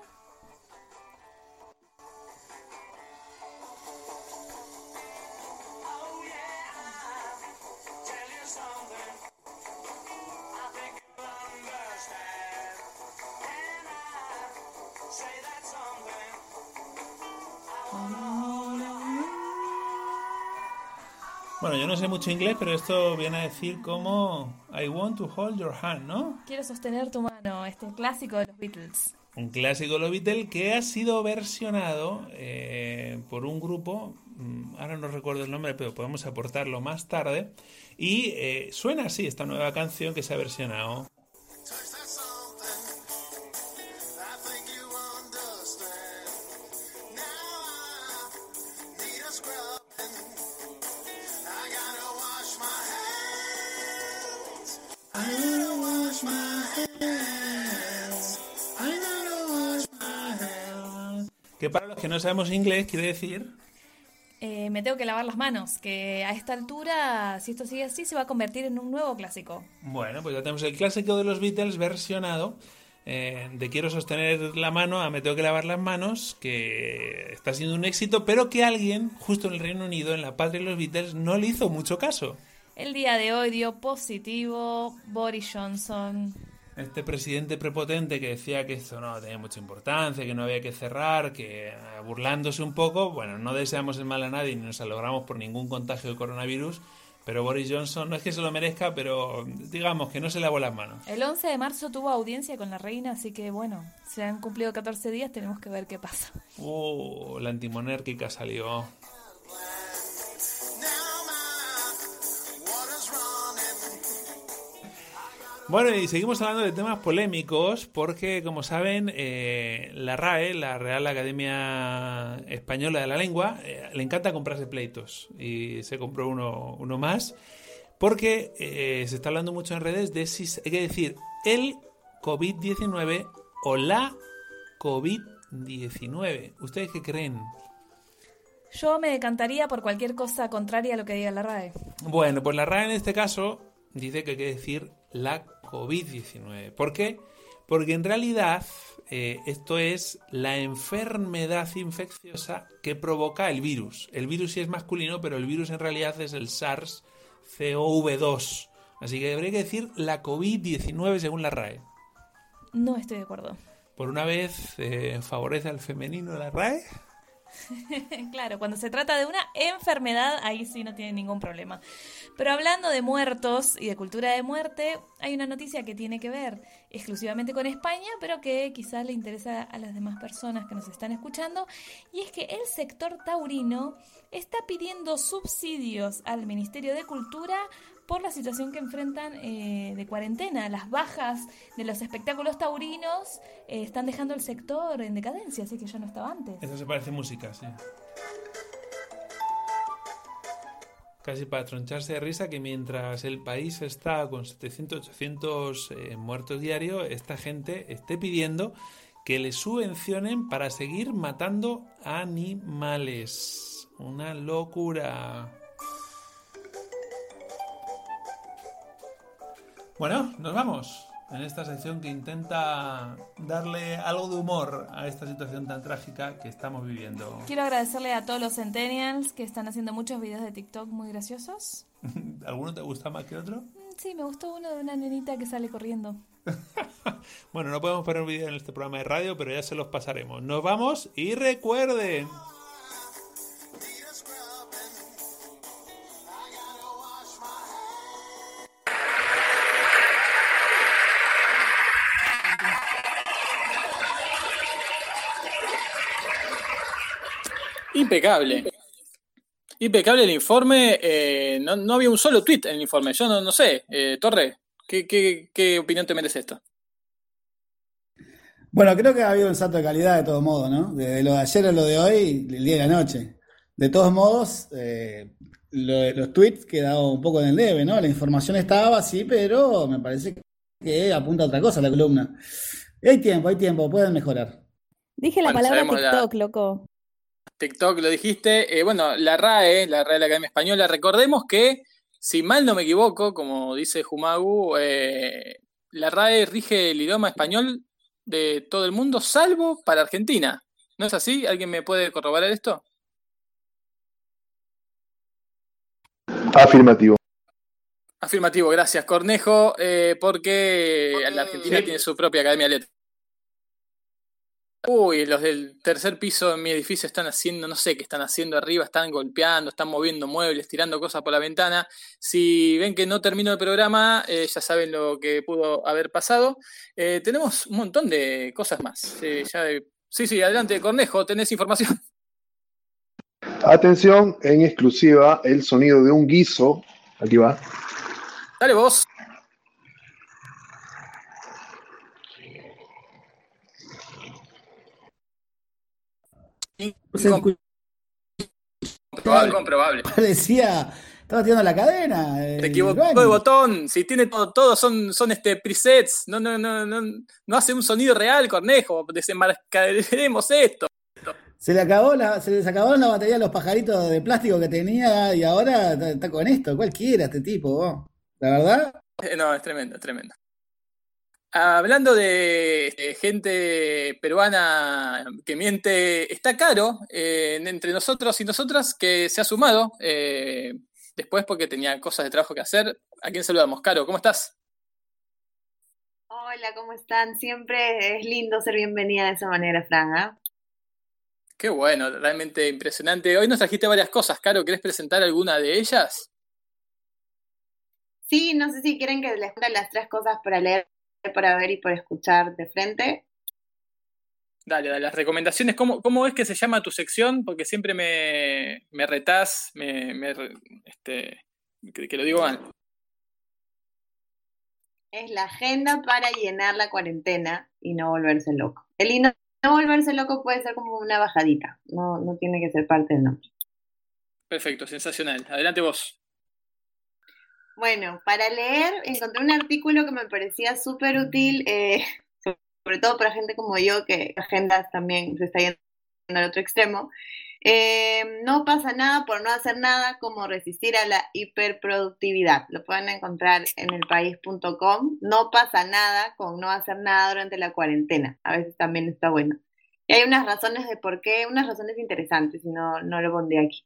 Yo no sé mucho inglés, pero esto viene a decir como I want to hold your hand, ¿no? Quiero sostener tu mano, este clásico de los Beatles. Un clásico de los Beatles que ha sido versionado eh, por un grupo, mm, ahora no recuerdo el nombre, pero podemos aportarlo más tarde. Y eh, suena así esta nueva canción que se ha versionado. Que no sabemos inglés quiere decir Eh, me tengo que lavar las manos, que a esta altura, si esto sigue así, se va a convertir en un nuevo clásico. Bueno, pues ya tenemos el clásico de los Beatles versionado eh, de quiero sostener la mano a me tengo que lavar las manos, que está siendo un éxito, pero que alguien, justo en el Reino Unido, en la patria de los Beatles, no le hizo mucho caso. El día de hoy dio positivo Boris Johnson. Este presidente prepotente que decía que esto no tenía mucha importancia, que no había que cerrar, que eh, burlándose un poco, bueno, no deseamos el mal a nadie ni nos alegramos por ningún contagio de coronavirus, pero Boris Johnson no es que se lo merezca, pero digamos que no se lavó las manos. El 11 de marzo tuvo audiencia con la reina, así que bueno, se han cumplido 14 días, tenemos que ver qué pasa. Uh, la antimonárquica salió. Bueno, y seguimos hablando de temas polémicos porque, como saben, eh, la RAE, la Real Academia Española de la Lengua, eh, le encanta comprarse pleitos y se compró uno, uno más porque eh, se está hablando mucho en redes de si hay que decir el COVID-19 o la COVID-19. ¿Ustedes qué creen? Yo me decantaría por cualquier cosa contraria a lo que diga la RAE. Bueno, pues la RAE en este caso dice que hay que decir la COVID-19. ¿Por qué? Porque en realidad eh, esto es la enfermedad infecciosa que provoca el virus. El virus sí es masculino, pero el virus en realidad es el SARS-CoV-2. Así que habría que decir la COVID-19 según la RAE. No estoy de acuerdo. Por una vez eh, favorece al femenino la RAE. (laughs) claro, cuando se trata de una enfermedad, ahí sí no tiene ningún problema. Pero hablando de muertos y de cultura de muerte, hay una noticia que tiene que ver exclusivamente con España, pero que quizás le interesa a las demás personas que nos están escuchando, y es que el sector taurino está pidiendo subsidios al Ministerio de Cultura por la situación que enfrentan eh, de cuarentena. Las bajas de los espectáculos taurinos eh, están dejando el sector en decadencia, así que ya no estaba antes. Eso se parece música, sí. Casi para troncharse de risa que mientras el país está con 700, 800 eh, muertos diarios, esta gente esté pidiendo que le subvencionen para seguir matando animales. Una locura. Bueno, nos vamos en esta sección que intenta darle algo de humor a esta situación tan trágica que estamos viviendo. Quiero agradecerle a todos los centennials que están haciendo muchos videos de TikTok muy graciosos. (laughs) ¿Alguno te gusta más que otro? Mm, Sí, me gustó uno de una nenita que sale corriendo. (laughs) Bueno, no podemos poner un vídeo en este programa de radio, pero ya se los pasaremos. Nos vamos y recuerden. Impecable. Impecable el informe. eh, no, no había un solo tweet en el informe. Yo no, no sé. Eh, Torre, ¿qué, qué, qué opinión te merece esto? Bueno, creo que ha habido un salto de calidad de todo modo, ¿no? Desde lo de ayer a lo de hoy, el día y la noche. De todos modos, eh, lo- los tweets quedaron un poco en el debe, ¿no? La información estaba, sí, pero me parece que apunta a otra cosa la columna. Y hay tiempo, hay tiempo, pueden mejorar. Dije la Bueno, palabra la- TikTok, loco. TikTok lo dijiste. Eh, bueno, la RAE, la Real Academia Española, recordemos que, si mal no me equivoco, como dice Jumagu, eh, la RAE rige el idioma español de todo el mundo, salvo para Argentina. ¿No es así? ¿Alguien me puede corroborar esto? Afirmativo. Afirmativo, gracias Cornejo, eh, porque la Argentina tiene su propia Academia de Letras. Uy, los del tercer piso de mi edificio están haciendo, no sé qué están haciendo arriba, están golpeando, están moviendo muebles, tirando cosas por la ventana. Si ven que no termino el programa, eh, ya saben lo que pudo haber pasado. Eh, tenemos un montón de cosas más. Sí, ya de- sí, sí, adelante, Cornejo, tenés información. Atención, en exclusiva, el sonido de un guiso. Aquí va. Dale vos. Se Comprobable, comprobable. Parecía, (laughs) estaba tirando la cadena. eh, Te equivocó Iván. de botón. Si tiene todo, todo son, son este presets. No, no, no, no, no hace un sonido real, Cornejo. Desenmascaremos esto. Se le acabó la, se les acabaron la batería a los pajaritos de plástico que tenía y ahora está, está con esto. Cualquiera este tipo, vos. La verdad, Eh, No, es tremendo, es tremendo. Hablando de eh, gente peruana que miente, está caro eh, entre nosotros y nosotras que se ha sumado eh, después porque tenía cosas de trabajo que hacer. ¿A quién saludamos? Caro, ¿cómo estás? Hola, ¿cómo están? Siempre es lindo ser bienvenida de esa manera, Fran, ¿ah? Qué bueno, realmente impresionante. Hoy nos trajiste varias cosas, Caro. ¿Querés presentar alguna de ellas? Sí, no sé si quieren que les cuente las tres cosas para leer, para ver y para escuchar de frente. Dale, dale, las recomendaciones. ¿Cómo, cómo es que se llama tu sección? Porque siempre me, me retás, me, me este, que, que lo digo mal. Es la agenda para llenar la cuarentena y no volverse loco. El y no, no volverse loco puede ser como una bajadita, no, no tiene que ser parte del nombre. Perfecto, sensacional. Adelante vos. Bueno, para leer encontré un artículo que me parecía súper útil, eh, sobre todo para gente como yo, que agendas también se está yendo al otro extremo. Eh, no pasa nada por no hacer nada como resistir a la hiperproductividad. Lo pueden encontrar en elpaís.com. No pasa nada con no hacer nada durante la cuarentena. A veces también está bueno. Y hay unas razones de por qué, unas razones interesantes, y no, no lo pondré aquí.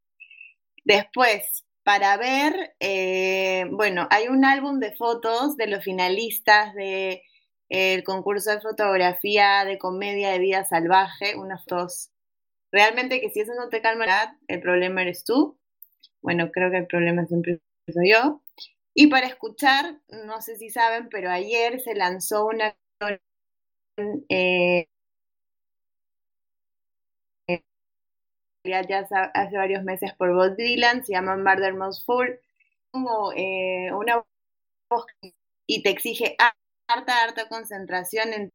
Después, para ver, eh, bueno, hay un álbum de fotos de los finalistas del concurso de fotografía de comedia de vida salvaje, unas fotos. Realmente que si eso no te calma, el problema eres tú. Bueno, creo que el problema siempre soy yo. Y para escuchar, no sé si saben, pero ayer se lanzó una eh, ya hace varios meses por Bob Dylan, se llama Murder Most Fool, como eh, una voz y te exige harta, harta concentración en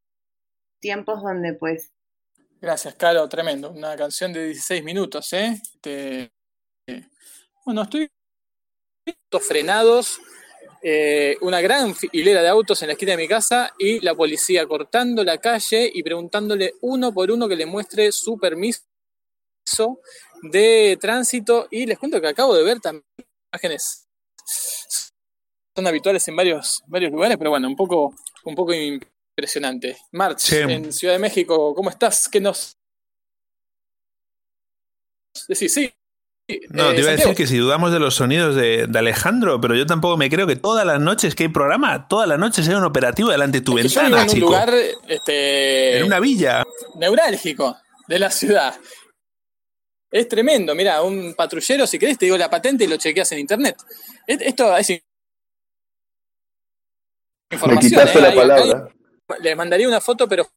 tiempos donde pues Gracias, Caro, tremendo. Una canción de 16 minutos, ¿eh? Este, eh, bueno, estoy frenados, eh, una gran hilera de autos en la esquina de mi casa y la policía cortando la calle y preguntándole uno por uno que le muestre su permiso de tránsito. Y les cuento que acabo de ver también imágenes son habituales en varios, varios lugares, pero bueno, un poco, un poco impresionante. March, Sí. en Ciudad de México, ¿cómo estás? ¿Qué nos decís? Sí. No, Eh, te iba a decir que si dudamos de los sonidos de, de Alejandro, pero yo tampoco me creo que todas las noches que hay programa, todas las noches hay un operativo delante de tu Que yo vivo ventana, en un chico. lugar este, En una villa. neurálgico de la ciudad. Es tremendo, mira, un patrullero, si querés, te digo la patente y lo chequeas en internet. Esto es información. Me ¿eh? les mandaría una foto, pero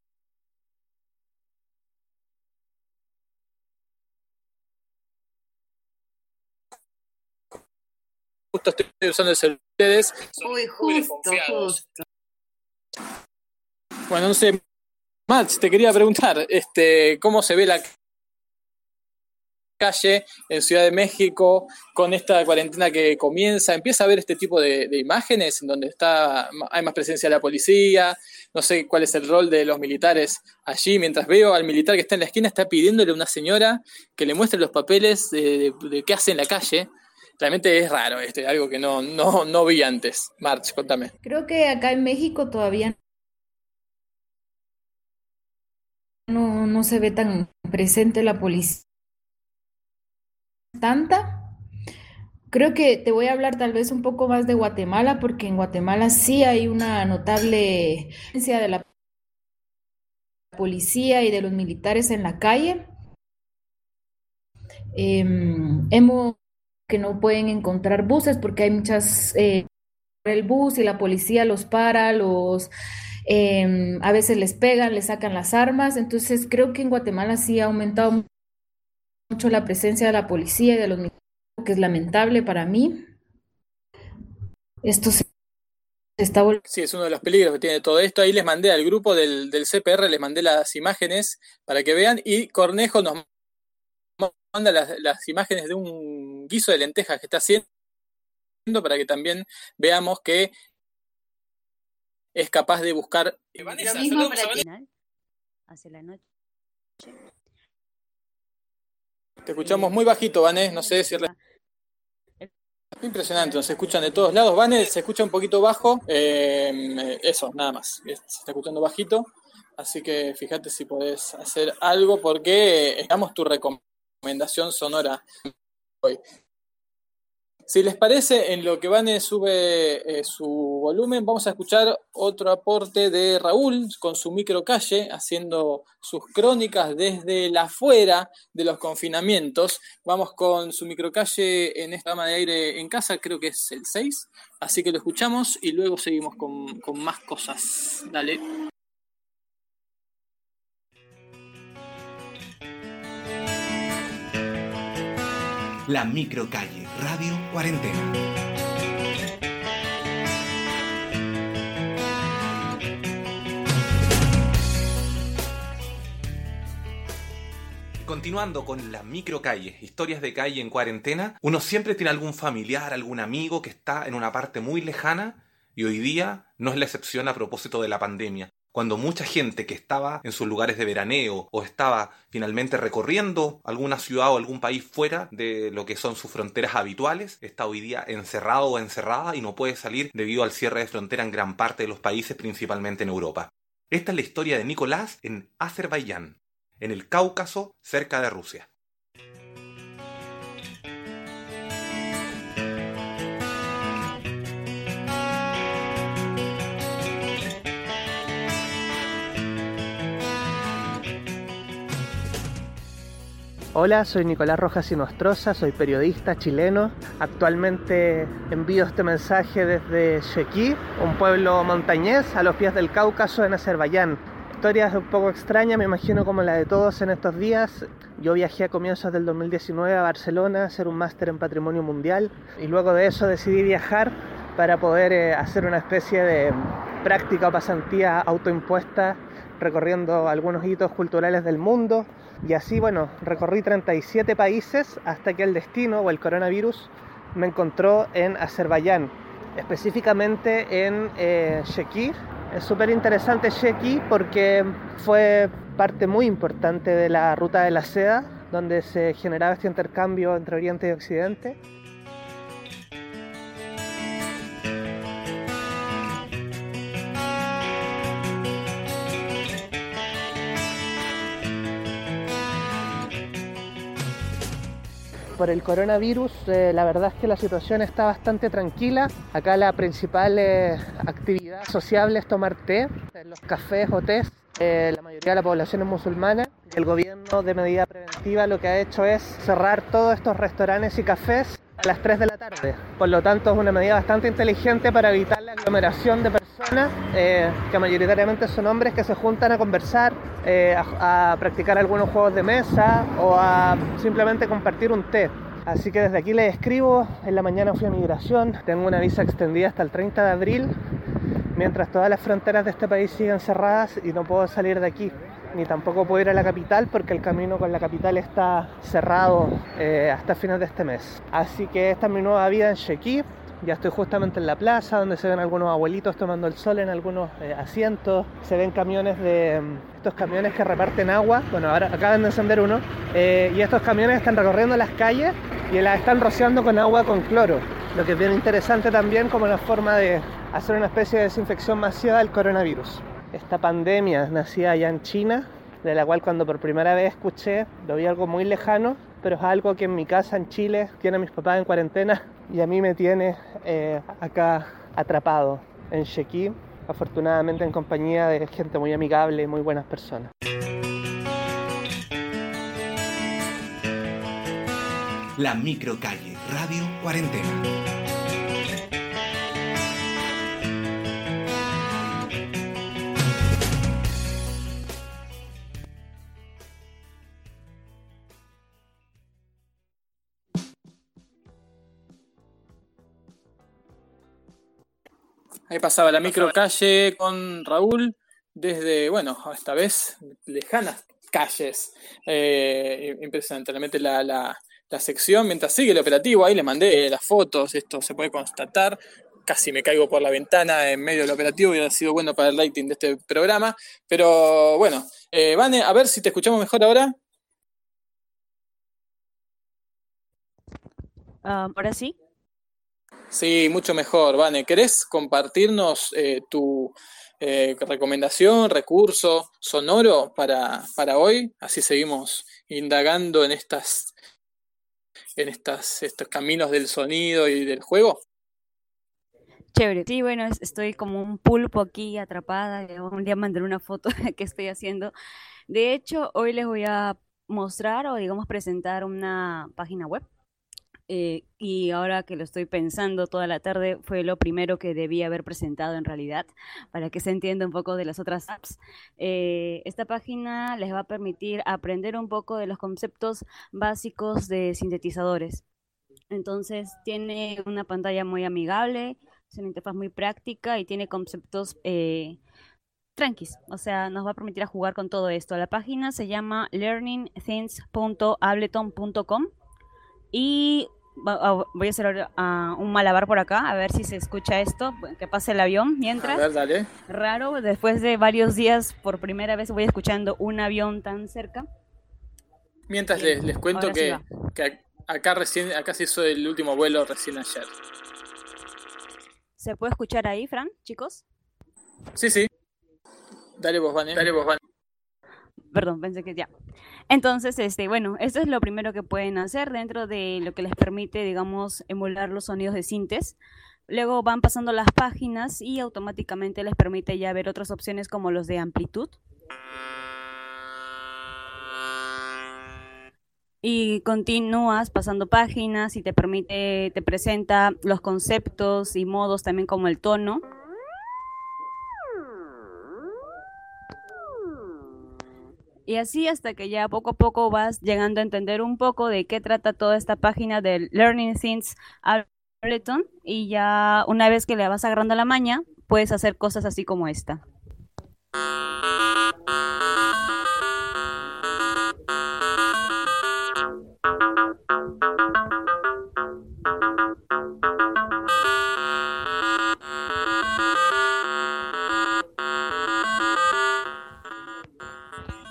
justo estoy usando el celular ustedes. Uy, justo, justo. Bueno, no sé, Mats, te quería preguntar, este, ¿cómo se ve la calle en Ciudad de México con esta cuarentena que comienza? ¿Empieza a ver este tipo de, imágenes en donde está, hay más presencia de la policía? No sé cuál es el rol de los militares allí. Mientras veo al militar que está en la esquina, está pidiéndole a una señora que le muestre los papeles de qué hace en la calle. Realmente es raro, este, algo que no, no, no vi antes. March, contame. Creo que acá en México todavía no, no se ve tan presente la policía tanta. Creo que te voy a hablar tal vez un poco más de Guatemala, porque en Guatemala sí hay una notable presencia de la policía y de los militares en la calle. Em, hemos que no pueden encontrar buses porque hay muchas eh, el bus y la policía los para, los em, a veces les pegan, les sacan las armas. Entonces creo que en Guatemala sí ha aumentado mucho la presencia de la policía y de los militares, que es lamentable para mí. Esto se está volviendo. Sí, es uno de los peligros que tiene todo esto. Ahí les mandé al grupo del, del CPR, les mandé las imágenes para que vean y Cornejo nos manda las, las imágenes de un guiso de lentejas que está haciendo para que también veamos que es capaz de buscar. Lo mismo para hacia la noche. Te escuchamos muy bajito, Vanes, no sé si... re- Impresionante, nos escuchan de todos lados. Vanes se escucha un poquito bajo. eh, eso, nada más. Se está escuchando bajito. Así que fíjate si podés hacer algo porque damos tu recomendación sonora hoy. Si les parece, en lo que Vane sube eh, su volumen, vamos a escuchar otro aporte de Raúl con su microcalle, haciendo sus crónicas desde la afuera de los confinamientos. Vamos con su microcalle en esta gama de aire en casa, creo que es el 6. Así que lo escuchamos y luego seguimos con, con más cosas. Dale. La microcalle, Radio Cuarentena. Continuando con la microcalle, historias de calle en cuarentena, uno siempre tiene algún familiar, algún amigo que está en una parte muy lejana y hoy día no es la excepción a propósito de la pandemia. Cuando mucha gente que estaba en sus lugares de veraneo o estaba finalmente recorriendo alguna ciudad o algún país fuera de lo que son sus fronteras habituales, está hoy día encerrado o encerrada y no puede salir debido al cierre de frontera en gran parte de los países, principalmente en Europa. Esta es la historia de Nicolás en Azerbaiyán, en el Cáucaso, cerca de Rusia. Hola, soy Nicolás Rojas Sinostroza, soy periodista chileno. Actualmente envío este mensaje desde Shequi, un pueblo montañés a los pies del Cáucaso en Azerbaiyán. Historias un poco extrañas, me imagino como la de todos en estos días. Yo viajé a comienzos del 2019 a Barcelona a hacer un máster en patrimonio mundial y luego de eso decidí viajar para poder eh, hacer una especie de práctica o pasantía autoimpuesta recorriendo algunos hitos culturales del mundo y así, bueno, recorrí 37 países hasta que el destino o el coronavirus me encontró en Azerbaiyán, específicamente en eh, Sheqi. Es súper interesante Sheqi porque fue parte muy importante de la ruta de la seda, donde se generaba este intercambio entre Oriente y Occidente. Por el coronavirus, eh, la verdad es que la situación está bastante tranquila. Acá la principal eh, actividad sociable es tomar té, en los cafés o tés. Eh, la mayoría de la población es musulmana el gobierno de medida preventiva lo que ha hecho es cerrar todos estos restaurantes y cafés a las 3 de la tarde. Por lo tanto es una medida bastante inteligente para evitar la aglomeración de personas eh, que mayoritariamente son hombres que se juntan a conversar, eh, a, a practicar algunos juegos de mesa o a simplemente compartir un té. Así que desde aquí les escribo, en la mañana fui a migración, tengo una visa extendida hasta el 30 de abril, mientras todas las fronteras de este país siguen cerradas y no puedo salir de aquí, ni tampoco puedo ir a la capital porque el camino con la capital está cerrado eh, hasta fines de este mes. Así que esta es mi nueva vida en Shequi, ya estoy justamente en la plaza donde se ven algunos abuelitos tomando el sol en algunos eh, asientos. Se ven camiones de mm, estos camiones que reparten agua. Bueno, ahora acaban de encender uno. Eh, y estos camiones están recorriendo las calles y las están rociando con agua con cloro. Lo que es bien interesante también como una forma de hacer una especie de desinfección masiva del coronavirus. Esta pandemia nacía allá en China, de la cual cuando por primera vez escuché, lo vi algo muy lejano, pero es algo que en mi casa en Chile tiene mis papás en cuarentena y a mí me tiene eh, acá atrapado en Shequi, afortunadamente en compañía de gente muy amigable y muy buenas personas. La microcalle Radio Cuarentena. Ahí pasaba la microcalle con Raúl desde, bueno, esta vez lejanas calles. Eh, impresionante, realmente la, la, la, sección, mientras sigue el operativo, ahí le mandé las fotos, esto se puede constatar. Casi me caigo por la ventana en medio del operativo, hubiera sido bueno para el rating de este programa. Pero bueno, eh, Vane, a ver si te escuchamos mejor ahora. Um, ahora sí. Sí, mucho mejor, Vane. ¿Querés compartirnos eh, tu eh, recomendación, recurso sonoro para, para hoy? Así seguimos indagando en estas en estas, estos caminos del sonido y del juego. Chévere. Sí, bueno, estoy como un pulpo aquí atrapada. Un día mandaré una foto (laughs) que estoy haciendo. De hecho, hoy les voy a mostrar o digamos presentar una página web eh, y ahora que lo estoy pensando toda la tarde, fue lo primero que debía haber presentado en realidad, para que se entienda un poco de las otras apps. Eh, esta página les va a permitir aprender un poco de los conceptos básicos de sintetizadores. Entonces, tiene una pantalla muy amigable, es una interfaz muy práctica y tiene conceptos eh, tranquis, o sea, nos va a permitir a jugar con todo esto. La página se llama learningthings.ableton.com y voy a hacer un malabar por acá, a ver si se escucha esto, que pase el avión mientras. A ver, dale. Raro, después de varios días, por primera vez voy escuchando un avión tan cerca. Mientras les, les, cuento que, que, acá recién, acá se hizo el último vuelo recién ayer. ¿Se puede escuchar ahí, Fran, chicos? Sí, sí. Dale vos, Vane. Dale vos, Vane. Perdón, pensé que ya. Entonces, este, bueno, esto es lo primero que pueden hacer dentro de lo que les permite, digamos, emular los sonidos de sintes. Luego van pasando las páginas y automáticamente les permite ya ver otras opciones como los de amplitud. Y continúas pasando páginas y te permite, te presenta los conceptos y modos también como el tono. Y así hasta que ya poco a poco vas llegando a entender un poco de qué trata toda esta página del Learning Things Ableton y ya una vez que le vas agarrando la maña, puedes hacer cosas así como esta.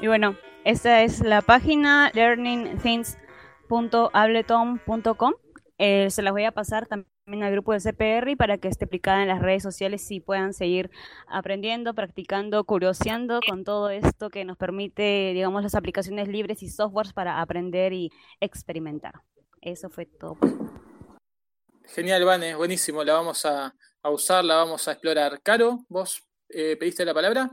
Y bueno, esta es la página learningthings.ableton.com. Eh, se las voy a pasar también al grupo de CPR para que esté aplicada en las redes sociales y puedan seguir aprendiendo, practicando, curioseando con todo esto que nos permite, digamos, las aplicaciones libres y softwares para aprender y experimentar. Eso fue todo. Genial, Vane, buenísimo. La vamos a, usar, la vamos a explorar. Caro, ¿vos eh, pediste la palabra?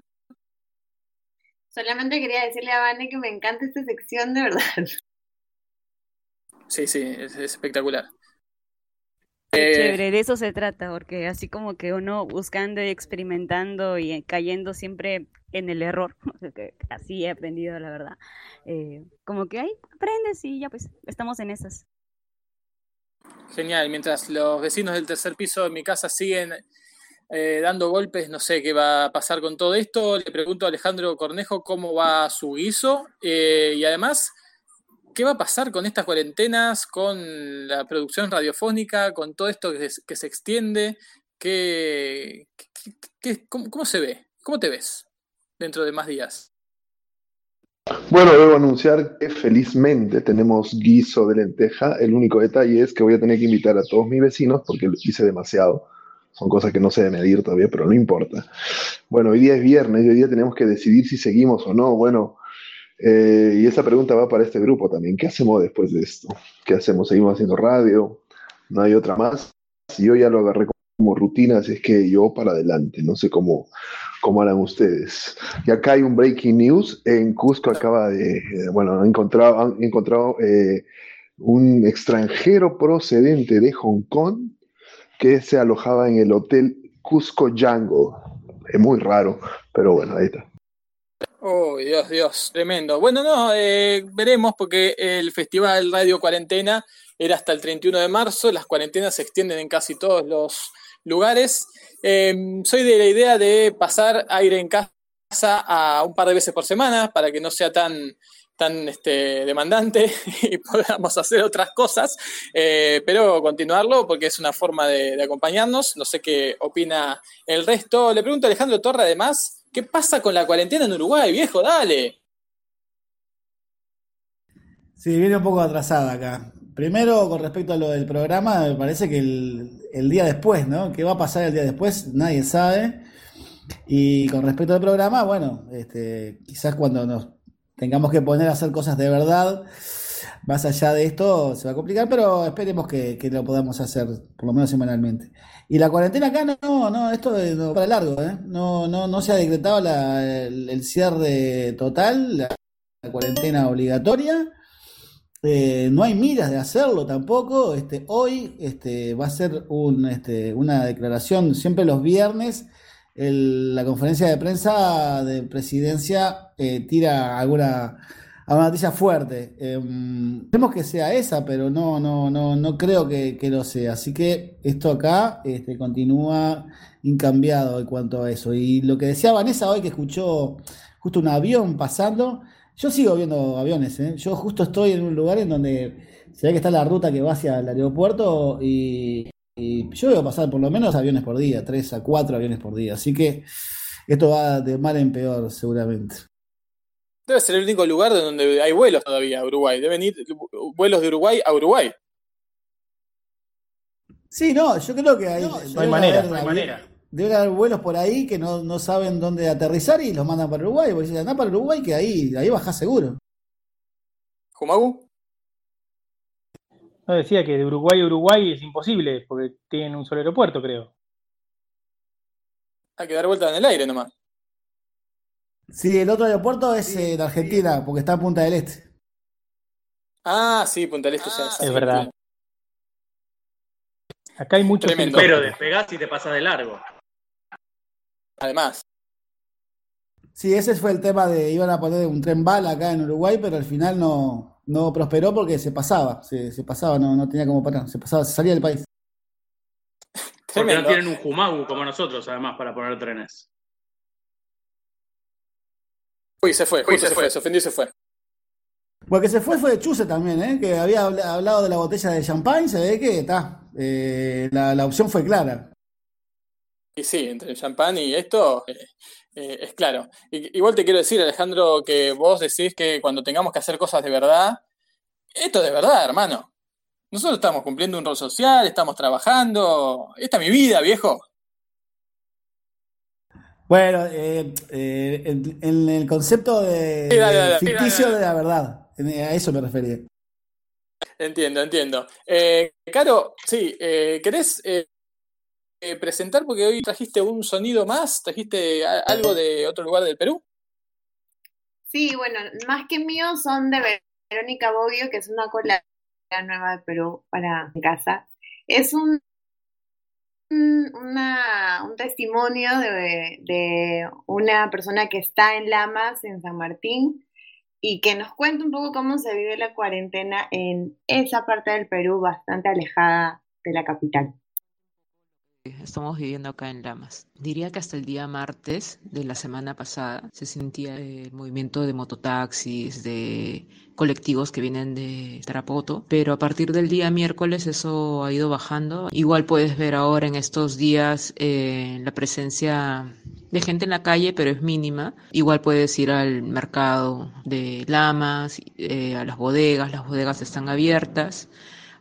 Solamente quería decirle a Vane que me encanta esta sección de verdad. (laughs) Sí, sí, es, espectacular. Eh, chévere, de eso se trata, porque así como que uno buscando y experimentando y cayendo siempre en el error, (laughs) así he aprendido la verdad, eh, como que ahí aprendes y ya pues estamos en esas. Genial, mientras los vecinos del tercer piso de mi casa siguen eh, dando golpes, no sé qué va a pasar con todo esto. Le pregunto a Alejandro Cornejo cómo va su guiso eh, y además, ¿qué va a pasar con estas cuarentenas, con la producción radiofónica, con todo esto que se, extiende? ¿Qué, qué- qué- cómo, cómo se ve? ¿Cómo te ves dentro de más días? Bueno, debo anunciar que felizmente tenemos guiso de lenteja. El único detalle es que voy a tener que invitar a todos mis vecinos porque lo hice demasiado. Son cosas que no sé de medir todavía, pero no importa. Bueno, hoy día es viernes hoy día tenemos que decidir si seguimos o no. Bueno, eh, y esa pregunta va para este grupo también. ¿Qué hacemos después de esto? ¿Qué hacemos? ¿Seguimos haciendo radio? ¿No hay otra más? Yo ya lo agarré como rutina, así es que yo para adelante. No sé cómo, cómo harán ustedes. Y acá hay un breaking news. En Cusco acaba de, eh, bueno, han encontrado, han encontrado eh, un extranjero procedente de Hong Kong que se alojaba en el hotel Cusco Jungle. Es muy raro, pero bueno, ahí está. Oh, Dios, Dios, tremendo. Bueno, no, eh, veremos porque el Festival Radio Cuarentena era hasta el 31 de marzo, las cuarentenas se extienden en casi todos los lugares. Eh, soy de la idea de pasar aire en casa a un par de veces por semana para que no sea tan, este, demandante (laughs) y podamos hacer otras cosas, eh, pero continuarlo porque es una forma de, acompañarnos. No sé qué opina el resto. Le pregunto a Alejandro Torre además. ¿Qué pasa con la cuarentena en Uruguay, viejo? Dale. Sí, viene un poco atrasada acá. Primero, con respecto a lo del programa, me parece que el, el día después, ¿no? ¿Qué va a pasar el día después? Nadie sabe. Y con respecto al programa, bueno, este, quizás cuando nos tengamos que poner a hacer cosas de verdad, más allá de esto, se va a complicar, pero esperemos que, que lo podamos hacer, por lo menos semanalmente. Y la cuarentena acá no, no, esto es para largo, ¿eh? No, no, no se ha decretado el, cierre total, la, la cuarentena obligatoria. Eh, no hay miras de hacerlo tampoco. Este, hoy este, va a ser un, este, una declaración, siempre los viernes, el- la conferencia de prensa de presidencia eh, tira alguna, alguna noticia fuerte. Esperemos que sea esa, pero no, no, no, no creo que, que lo sea. Así que esto acá este, continúa incambiado en cuanto a eso. Y lo que decía Vanessa hoy, que escuchó justo un avión pasando, yo sigo viendo aviones, ¿eh? Yo justo estoy en un lugar en donde se ve que está la ruta que va hacia el aeropuerto y, y yo veo pasar por lo menos aviones por día, tres a cuatro aviones por día. Así que esto va de mal en peor, seguramente. Debe ser el único lugar donde hay vuelos todavía a Uruguay. Deben ir vuelos de Uruguay a Uruguay. Sí, no, yo creo que hay, No hay debe manera, haber no hay manera. debe haber vuelos por ahí que no, no saben dónde aterrizar y los mandan para Uruguay. Porque dicen, andá para Uruguay que ahí, ahí bajás seguro. ¿Jumagu? No decía que de Uruguay a Uruguay es imposible, porque tienen un solo aeropuerto, creo. Hay que dar vuelta en el aire nomás. Sí, el otro aeropuerto es eh, en Argentina, porque está en Punta del Este. Ah, sí, Punta del Este ya es Es verdad. Acá hay muchos Tremendo. Pero despegás y te pasas de largo. Además. Sí, ese fue el tema de iban a poner un tren bala acá en Uruguay, pero al final no, no prosperó porque se pasaba, se, se pasaba, no, no tenía como parar, se pasaba, se salía del país. Porque no tienen un Jumagu como nosotros, además, para poner trenes. Uy, se fue, Uy, se se fue. se ofendió y se fue. Porque se fue fue Chuse también, ¿eh? que había habla- hablado de la botella de champán, se ve que está, eh, la, la opción fue clara. Y sí, entre el champán y esto eh, eh, es claro. Igual te quiero decir, Alejandro, que vos decís que cuando tengamos que hacer cosas de verdad, esto es de verdad, hermano. Nosotros estamos cumpliendo un rol social, estamos trabajando. Esta es mi vida, viejo. Bueno, eh, eh, en, en el concepto de, Sí, dale, de dale, ficticio dale, de la verdad, en- a eso me refería. Entiendo, entiendo. Eh, Caro, sí, eh, ¿querés eh, presentar? Porque hoy trajiste un sonido más, trajiste algo de otro lugar del Perú. Sí, bueno, más que mío son de Ver- Verónica Boggio, que es una cola nueva de Perú para casa. Es un, un- testimonio de, de una persona que está en Lamas, en San Martín, y que nos cuente un poco cómo se vive la cuarentena en esa parte del Perú bastante alejada de la capital. Estamos viviendo acá en Lamas. Diría que hasta el día martes de la semana pasada se sentía el movimiento de mototaxis, de colectivos que vienen de Tarapoto, pero a partir del día miércoles eso ha ido bajando. Igual puedes ver ahora en estos días eh, la presencia de gente en la calle, pero es mínima. Igual puedes ir al mercado de Lamas, eh, a las bodegas, las bodegas están abiertas.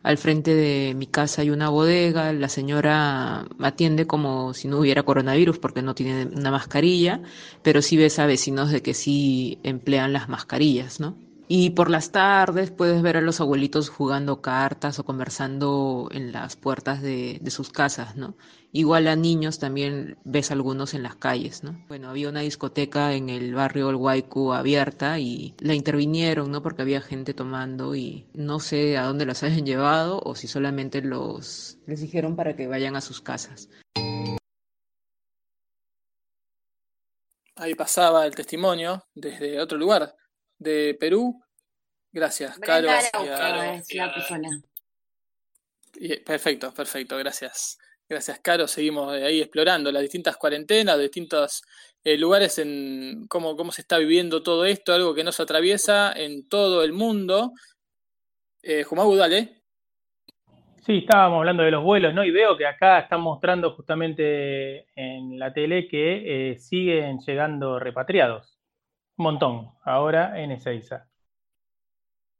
Al frente de mi casa hay una bodega, la señora atiende como si no hubiera coronavirus porque no tiene una mascarilla, pero sí ves a vecinos de que sí emplean las mascarillas, ¿no? Y por las tardes puedes ver a los abuelitos jugando cartas o conversando en las puertas de, sus casas, ¿no? Igual a niños también ves algunos en las calles, ¿no? Bueno, había una discoteca en el barrio El Huaycu abierta y la intervinieron, ¿no? Porque había gente tomando y no sé a dónde los (laughs) hayan llevado o si solamente los les dijeron para que vayan a sus casas. Ahí pasaba el testimonio desde otro lugar de Perú. Gracias, Caro. Es la persona. Y- Perfecto, perfecto, gracias. Gracias, Caro. Seguimos ahí explorando las distintas cuarentenas, distintos eh, lugares en cómo, cómo se está viviendo todo esto, algo que nos atraviesa en todo el mundo. Eh, Jumagu, dale. Sí, estábamos hablando de los vuelos, ¿no? Y veo que acá están mostrando justamente en la tele que eh, siguen llegando repatriados. Un montón, ahora en Ezeiza.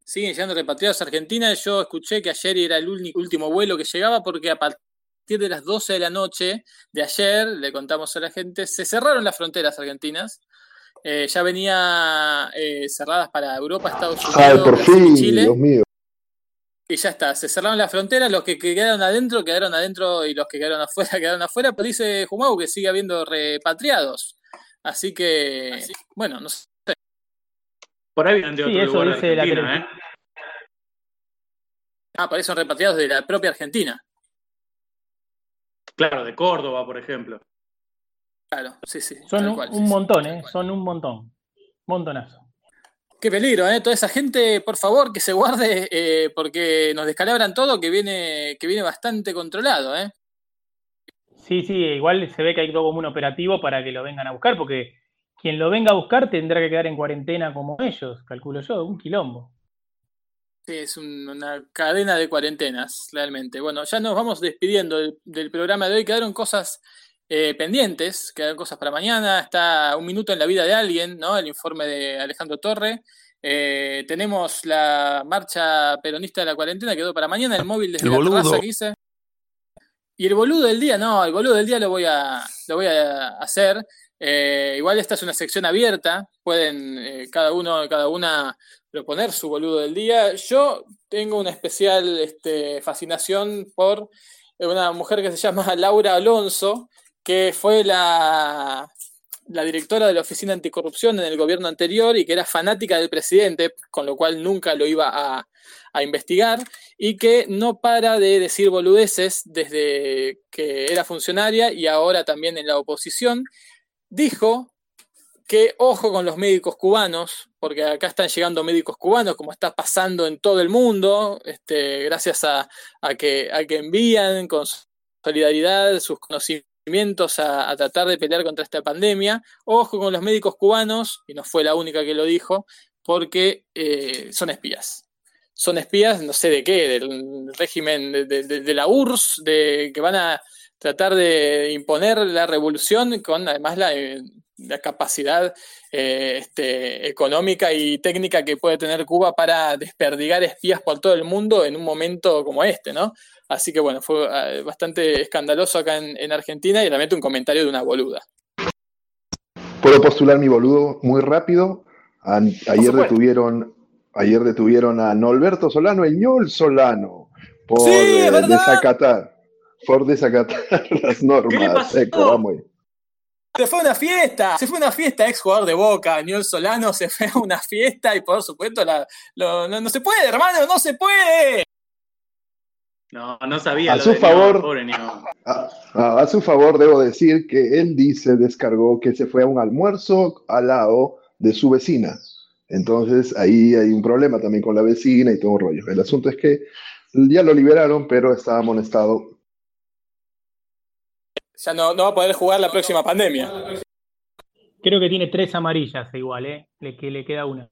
Siguen llegando repatriados a Argentina. Yo escuché que ayer era el último vuelo que llegaba porque a partir de las 12 de la noche de ayer, le contamos a la gente, se cerraron las fronteras argentinas. Eh, ya venía eh, cerradas para Europa, Estados Unidos, Ay, por fin, Chile. Dios mío. Y ya está, se cerraron las fronteras, los que quedaron adentro quedaron adentro y los que quedaron afuera (laughs) quedaron afuera, pero dice Jumau que sigue habiendo repatriados. Así que, bueno, no sé. Por ahí vienen de Sí, otro eso lugar de dice la Argentina, tele. ¿eh? Ah, por ahí son repatriados de la propia Argentina. Claro, de Córdoba, por ejemplo. Claro, sí, sí. Son un, cual, un sí, sí. montón, ¿eh? Son un montón. Montonazo. Qué peligro, ¿eh? Toda esa gente, por favor, que se guarde, eh, porque nos descalabran todo, que viene, que viene bastante controlado, ¿eh? Sí, sí, igual se ve que hay todo como un operativo para que lo vengan a buscar, porque quien lo venga a buscar tendrá que quedar en cuarentena como ellos, calculo yo, un quilombo. Sí, es un- una cadena de cuarentenas, realmente. Bueno, ya nos vamos despidiendo del, del programa de hoy. Quedaron cosas eh, pendientes, quedaron cosas para mañana. Está un minuto en la vida de alguien, ¿no? El informe de Alejandro Torre. Eh, tenemos la marcha peronista de la cuarentena, quedó para mañana. El móvil desde El la boludo. terraza que hice. Y el boludo del día, no, el boludo del día lo voy a, lo voy a hacer. Eh, igual esta es una sección abierta, pueden eh, cada uno, cada una proponer su boludo del día. Yo tengo una especial este, fascinación por una mujer que se llama (laughs) Laura Alonso, que fue la, la directora de la Oficina Anticorrupción en el gobierno anterior y que era fanática del presidente, con lo cual nunca lo iba a, a investigar, y que no para de decir boludeces desde que era funcionaria y ahora también en la oposición. Dijo que ojo con los médicos cubanos, porque acá están llegando médicos cubanos, como está pasando en todo el mundo, este, gracias a, a que, a que envían con solidaridad sus conocimientos a, a tratar de pelear contra esta pandemia. Ojo con los médicos cubanos, y no fue la única que lo dijo, porque eh, son espías. Son espías, no sé de qué, del régimen de, de- de- la URSS, de, que van a tratar de imponer la revolución con además la, eh, la capacidad eh, este, económica y técnica que puede tener Cuba para desperdigar espías por todo el mundo en un momento como este, ¿no? Así que bueno, fue eh, bastante escandaloso acá en, en Argentina y realmente un comentario de una boluda. ¿Puedo postular mi boludo muy rápido? A- ayer detuvieron, ayer detuvieron a Norberto Solano, el ñol Solano, por Sí, eh, desacatar, por desacatar (laughs) las normas. pasó? Eco, vamos. Se fue a una fiesta, se fue a una fiesta, ex jugador de Boca, Niol Solano se fue a una fiesta y por supuesto la, lo- no, no se puede, hermano, no se puede. No, no sabía A lo su de favor. Neo, pobre Neo. A, a- a su favor, debo decir que él dice, descargó que se fue a un almuerzo al lado de su vecina. Entonces ahí hay un problema también con la vecina y todo un rollo. El asunto es que ya lo liberaron, pero estaba amonestado. Ya no, no va a poder jugar la próxima pandemia. Creo que tiene tres amarillas igual, ¿eh? Le, que le queda una.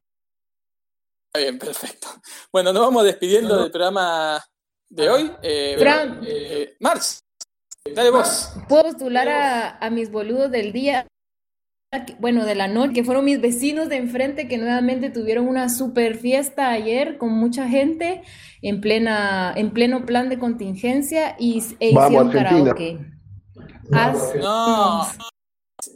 Está bien, perfecto. Bueno, nos vamos despidiendo del programa de hoy. Eh, Fran. eh, Marx, dale vos. ¿Puedo postular a, a mis boludos del día? Bueno, de la noche, que fueron mis vecinos de enfrente que nuevamente tuvieron una super fiesta ayer con mucha gente en plena, en pleno plan de contingencia y e hicieron karaoke. No.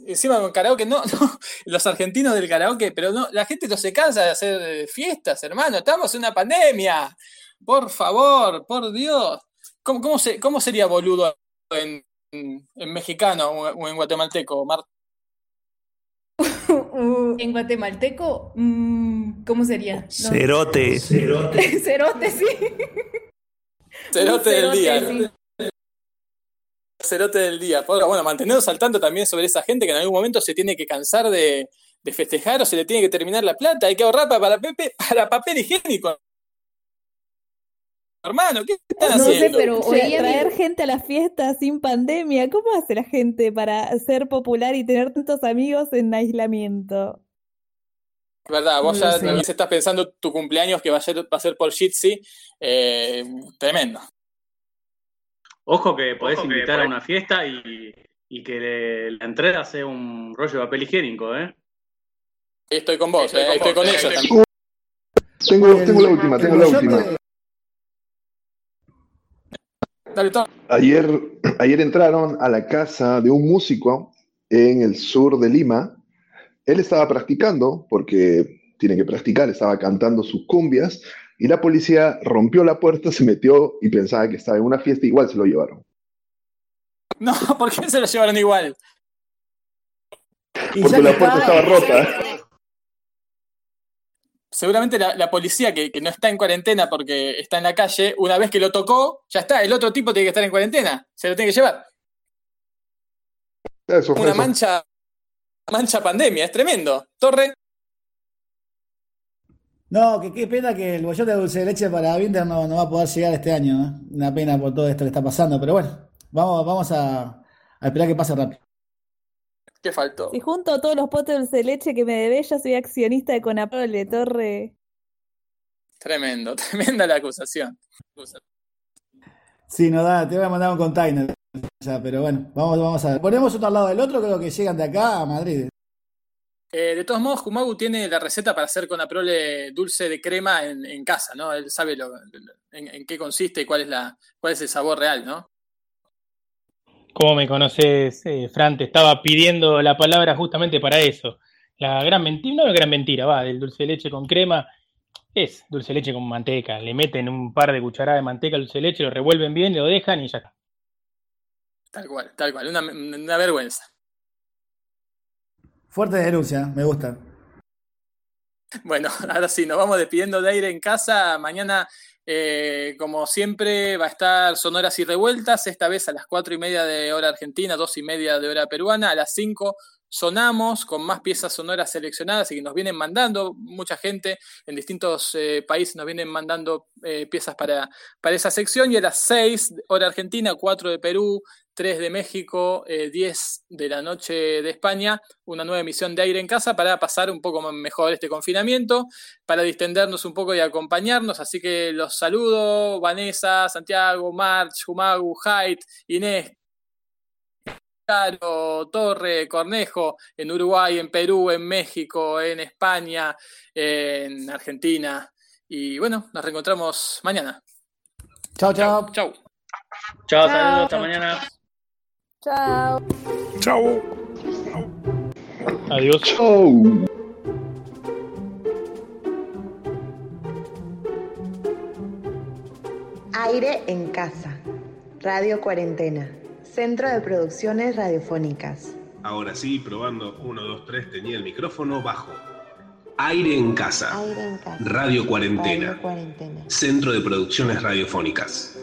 Encima con karaoke, no, (laughs) no, los argentinos del karaoke, pero no, la gente no se cansa de hacer eh, fiestas, hermano, estamos en una pandemia. Por favor, por Dios. ¿Cómo, cómo, se- cómo sería boludo en, en mexicano o en guatemalteco, Mar? Uh, (laughs) en guatemalteco, mm, ¿cómo sería? No. Cerote. Cerote, (laughs) sí. Cerote del cerote, día. sí. Cerote del día. Por- Bueno, mantenernos al tanto también sobre esa gente que en algún momento se tiene que cansar de, de festejar o se le tiene que terminar la plata. Hay que ahorrar para, para, pepe- para papel higiénico. Hermano, ¿qué están No sé, haciendo? pero oía traer gente a la fiesta sin pandemia, ¿cómo hace la gente para ser popular y tener tantos amigos en aislamiento? ¿Verdad? Vos No ya sé. también se estás pensando tu cumpleaños que va a ser, va a ser por Jitsi. Eh, tremendo. Ojo que podés invitar a una fiesta y, y que le- la entrada sea un rollo de papel higiénico, ¿eh? Estoy con vos, eh, estoy con ellos también. Tengo, tengo la última, tengo la última. Dale. Ayer, ayer entraron a la casa de un músico en el sur de Lima. Él estaba practicando, porque tiene que practicar, estaba cantando sus cumbias, y la policía rompió la puerta, (laughs) se metió y pensaba que estaba en una fiesta, igual se lo llevaron. No, (laughs) ¿por qué se lo llevaron igual? Porque la puerta estaba rota. Seguramente la, la policía que, que no está en cuarentena porque está en la calle, una vez que lo tocó, ya está, el otro tipo tiene que estar en cuarentena, se lo tiene que llevar. Eso Una eso. mancha, mancha pandemia, es tremendo. Torre, No, que qué pena que el bollón de dulce de leche para Winter no, no va a poder llegar este año. ¿eh? Una pena por todo esto que está pasando, pero bueno, vamos, vamos a, a esperar que pase rápido. ¿Qué faltó? Si junto todos los potes de leche que me debes, ya soy accionista de Conaprole, Torre. Tremendo, (laughs) tremenda la acusación. Sí, no da, te voy a mandar un container. Ya, pero bueno, vamos, vamos a ver. Ponemos uno al lado del otro, creo que llegan de acá a Madrid. Eh, de todos modos, Kumagu tiene la receta para hacer con aprole dulce de crema en, en casa, ¿no? Él sabe lo, en, en qué consiste y cuál es, la, cuál es el sabor real, ¿no? ¿Cómo me conoces, eh, Fran? Te estaba pidiendo la palabra justamente para eso. La gran mentira, no la gran mentira, va, del dulce de leche con crema, es dulce de leche con manteca. Le meten un par de cucharadas de manteca al dulce de leche, lo revuelven bien, lo dejan y ya está. Tal cual, tal cual, una, una vergüenza. Fuerte denuncia, me gusta. Bueno, (laughs) ahora sí, nos vamos despidiendo de aire en casa. Mañana, eh, como siempre, va a estar Sonoras y Revueltas, esta vez a las cuatro y media de hora argentina, dos y media de hora peruana, a las cinco sonamos con más piezas sonoras seleccionadas y que nos vienen mandando, mucha gente en distintos eh, países nos vienen mandando eh, piezas para, para esa sección y a las 6 hora argentina, 4 de Perú, 3 de México, eh, 10 de la noche de España, una nueva emisión de aire en casa para pasar un poco mejor este confinamiento, para distendernos un poco y acompañarnos, así que los saludo, Vanessa, Santiago, March, Humagu, Haidt, Inés, Caro, Torre, Cornejo, en Uruguay, en Perú, en México, en España, en Argentina. Y bueno, nos reencontramos mañana. Chao, chao. Chao. Chao, saludos, hasta mañana. Chao. Chao. Adiós. Chau. Aire en casa. Radio Cuarentena. Centro de Producciones Radiofónicas. Ahora sí, probando 1, 2, 3, tenía el micrófono bajo. Aire en casa. Aire en casa. Radio Cuarentena. Radio Cuarentena. Centro de Producciones Radiofónicas.